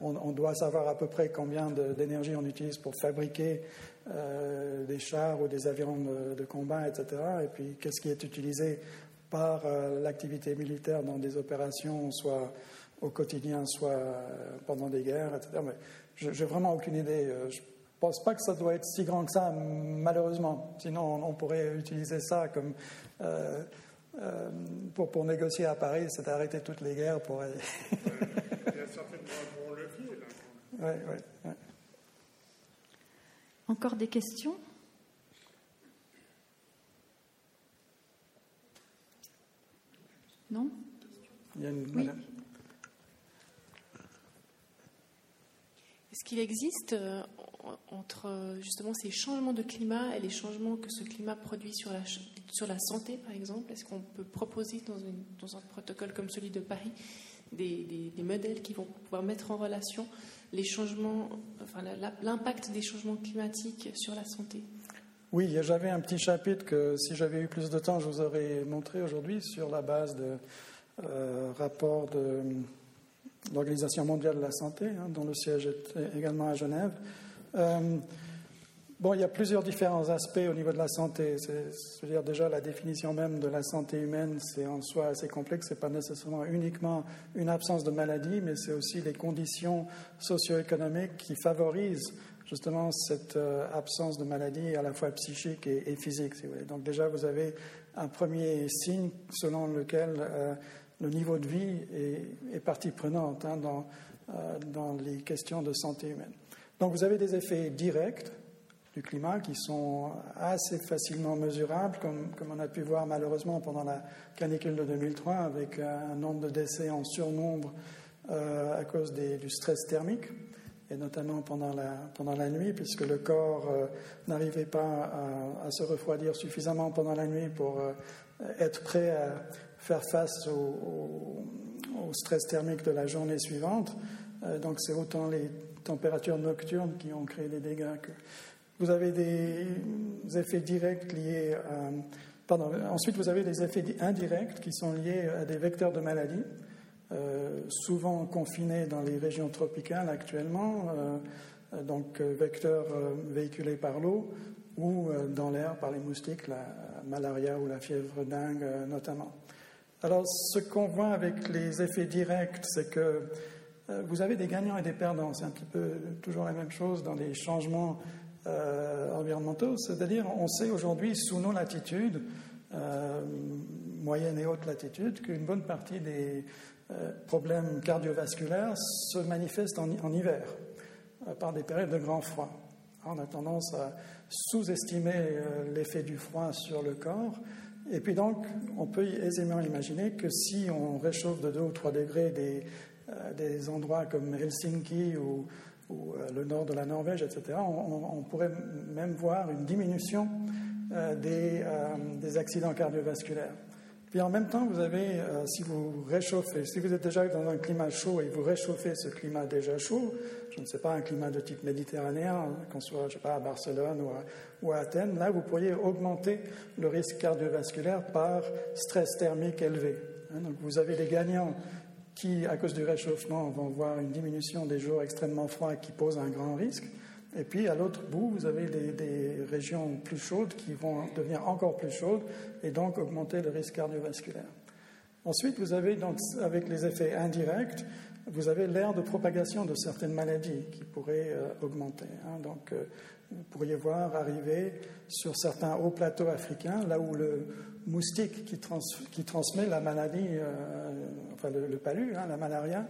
on, doit savoir à peu près combien d'énergie on utilise pour fabriquer des chars ou des avions de, de combat, etc. Et puis, qu'est-ce qui est utilisé par l'activité militaire dans des opérations, soit au quotidien, soit pendant des guerres, etc. Mais je n'ai vraiment aucune idée. Euh, je ne pense pas que ça doit être si grand que ça, malheureusement. Sinon, on, pourrait utiliser ça comme euh, euh, pour, pour, négocier à Paris, c'est d'arrêter toutes les guerres pour. Il y a certainement un bon levier là. Ouais, ouais, Encore des questions? Non? Il y a une oui. Est-ce qu'il existe euh, entre justement ces changements de climat et les changements que ce climat produit sur la, sur la santé, par exemple Est-ce qu'on peut proposer dans, dans, un protocole comme celui de Paris des, des, modèles qui vont pouvoir mettre en relation les changements, enfin, l'impact des changements climatiques sur la santé? Oui, j'avais un petit chapitre que si j'avais eu plus de temps, je vous aurais montré aujourd'hui sur la base de euh, rapports de l'Organisation mondiale de la santé, hein, dont le siège est également à Genève. Euh, Bon, il y a plusieurs différents aspects au niveau de la santé. C'est, dire déjà la définition même de la santé humaine, c'est en soi assez complexe. C'est pas nécessairement uniquement une absence de maladie, mais c'est aussi les conditions socio-économiques qui favorisent justement cette euh, absence de maladie à la fois psychique et, physique. Si vous voulez. Donc déjà, vous avez un premier signe selon lequel euh, le niveau de vie est, partie prenante hein, dans, euh, dans les questions de santé humaine. Donc vous avez des effets directs du climat qui sont assez facilement mesurables, comme, comme, on a pu voir malheureusement pendant la canicule de 2003, avec un nombre de décès en surnombre euh, à cause du stress thermique, et notamment pendant la, pendant la nuit, puisque le corps euh, n'arrivait pas à, se refroidir suffisamment pendant la nuit pour être prêt à faire face au, stress thermique de la journée suivante. donc c'est autant les températures nocturnes qui ont créé les dégâts que vous avez des effets directs liés à. Pardon, ensuite, vous avez des effets indirects qui sont liés à des vecteurs de maladie, euh, souvent confinés dans les régions tropicales actuellement, euh, donc euh, vecteurs véhiculés par l'eau ou dans l'air par les moustiques, la malaria ou la fièvre dingue notamment. Alors, ce qu'on voit avec les effets directs, c'est que vous avez des gagnants et des perdants. C'est un petit peu toujours la même chose dans les changements euh, environnementaux, c'est-à-dire on sait aujourd'hui sous nos latitudes, euh, moyenne et haute latitude, qu'une bonne partie des euh, problèmes cardiovasculaires se manifestent en, hiver, par des périodes de grand froid. On a tendance à sous-estimer l'effet du froid sur le corps. Et puis donc, on peut aisément imaginer que si on réchauffe de 2 ou 3 degrés des, des endroits comme Helsinki ou, euh, le nord de la Norvège, etc., on, pourrait même voir une diminution euh, des, euh, des, accidents cardiovasculaires. Puis en même temps, vous avez, si vous réchauffez, si vous êtes déjà dans un climat chaud et vous réchauffez ce climat déjà chaud, je ne sais pas, un climat de type méditerranéen, qu'on soit, à Barcelone ou à, Athènes, là, vous pourriez augmenter le risque cardiovasculaire par stress thermique élevé. Hein, donc vous avez des gagnants qui, à cause du réchauffement, vont voir une diminution des jours extrêmement froids qui posent un grand risque. Et puis, à l'autre bout, vous avez des, régions plus chaudes qui vont devenir encore plus chaudes et donc augmenter le risque cardiovasculaire. Ensuite, vous avez, donc, avec les effets indirects, vous avez l'aire de propagation de certaines maladies qui pourraient euh, augmenter. Hein. Donc, euh, vous pourriez voir arriver sur certains hauts plateaux africains, là où le moustique qui, qui transmet la maladie, euh, enfin le, le palu, hein, la malaria,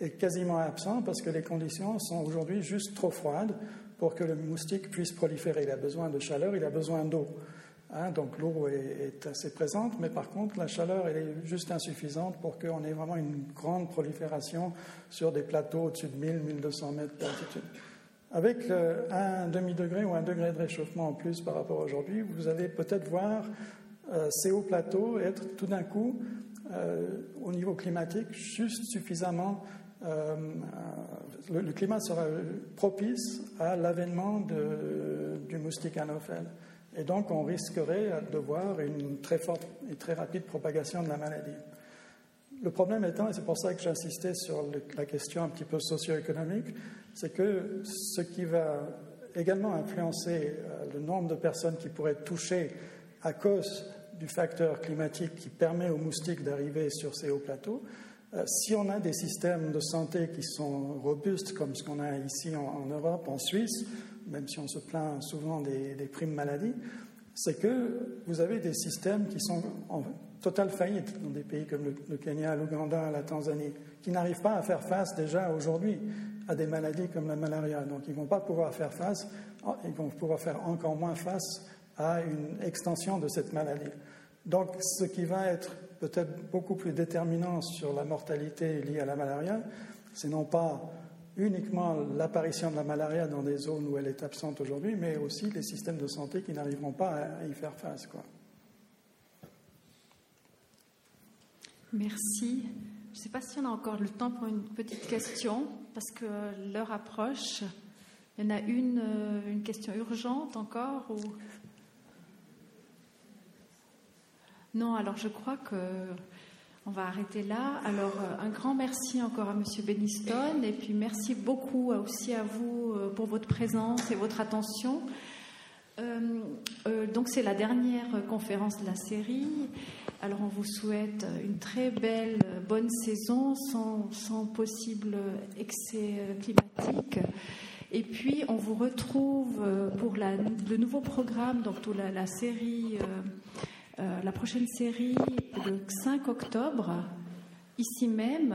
est quasiment absent parce que les conditions sont aujourd'hui juste trop froides pour que le moustique puisse proliférer. Il a besoin de chaleur, il a besoin d'eau. Hein, donc l'eau est, assez présente, mais par contre la chaleur elle est juste insuffisante pour qu'on ait vraiment une grande prolifération sur des plateaux au-dessus de 1000-1200 mètres d'altitude. Avec euh, un demi-degré ou un degré de réchauffement en plus par rapport à aujourd'hui, vous allez peut-être voir euh, ces hauts plateaux être tout d'un coup, euh, au niveau climatique, juste suffisamment. Le, climat sera propice à l'avènement du moustique anophèle. Et donc, on risquerait de voir une très forte et très rapide propagation de la maladie. Le problème étant, et c'est pour ça que j'insistais sur la question un petit peu socio-économique, c'est que ce qui va également influencer euh, le nombre de personnes qui pourraient être touchées à cause du facteur climatique qui permet aux moustiques d'arriver sur ces hauts plateaux, euh, si on a des systèmes de santé qui sont robustes, comme ce qu'on a ici en, Europe, en Suisse, même si on se plaint souvent des, primes maladies, c'est que vous avez des systèmes qui sont en totale faillite dans des pays comme le, le Kenya, l'Ouganda, la Tanzanie, qui n'arrivent pas à faire face déjà aujourd'hui à des maladies comme la malaria. Donc ils ne vont pas pouvoir faire face, ils vont pouvoir faire encore moins face à une extension de cette maladie. Donc ce qui va être peut-être beaucoup plus déterminant sur la mortalité liée à la malaria, c'est non pas uniquement l'apparition de la malaria dans des zones où elle est absente aujourd'hui, mais aussi les systèmes de santé qui n'arriveront pas à y faire face. Quoi. Merci. Je ne sais pas si on a encore le temps pour une petite question, parce que l'heure approche. Il y en a une, euh, une question urgente encore ou... Non, alors je crois que on va arrêter là. Alors, un grand merci encore à Monsieur Beniston et puis merci beaucoup aussi à vous pour votre présence et votre attention. donc, c'est la dernière conférence de la série. Alors, on vous souhaite une très belle, bonne saison sans, possible excès climatique. Et puis, on vous retrouve euh, pour le nouveau programme, donc la, la série, euh, euh, la prochaine série, le 5 octobre, ici même.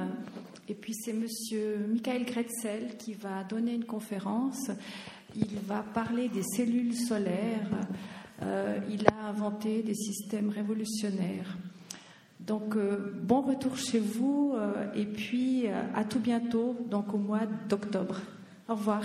Et puis, c'est Monsieur Michael Kretzel qui va donner une conférence. Il va parler des cellules solaires. il a inventé des systèmes révolutionnaires. Donc, bon retour chez vous et puis à tout bientôt, donc au mois d'octobre. Au revoir.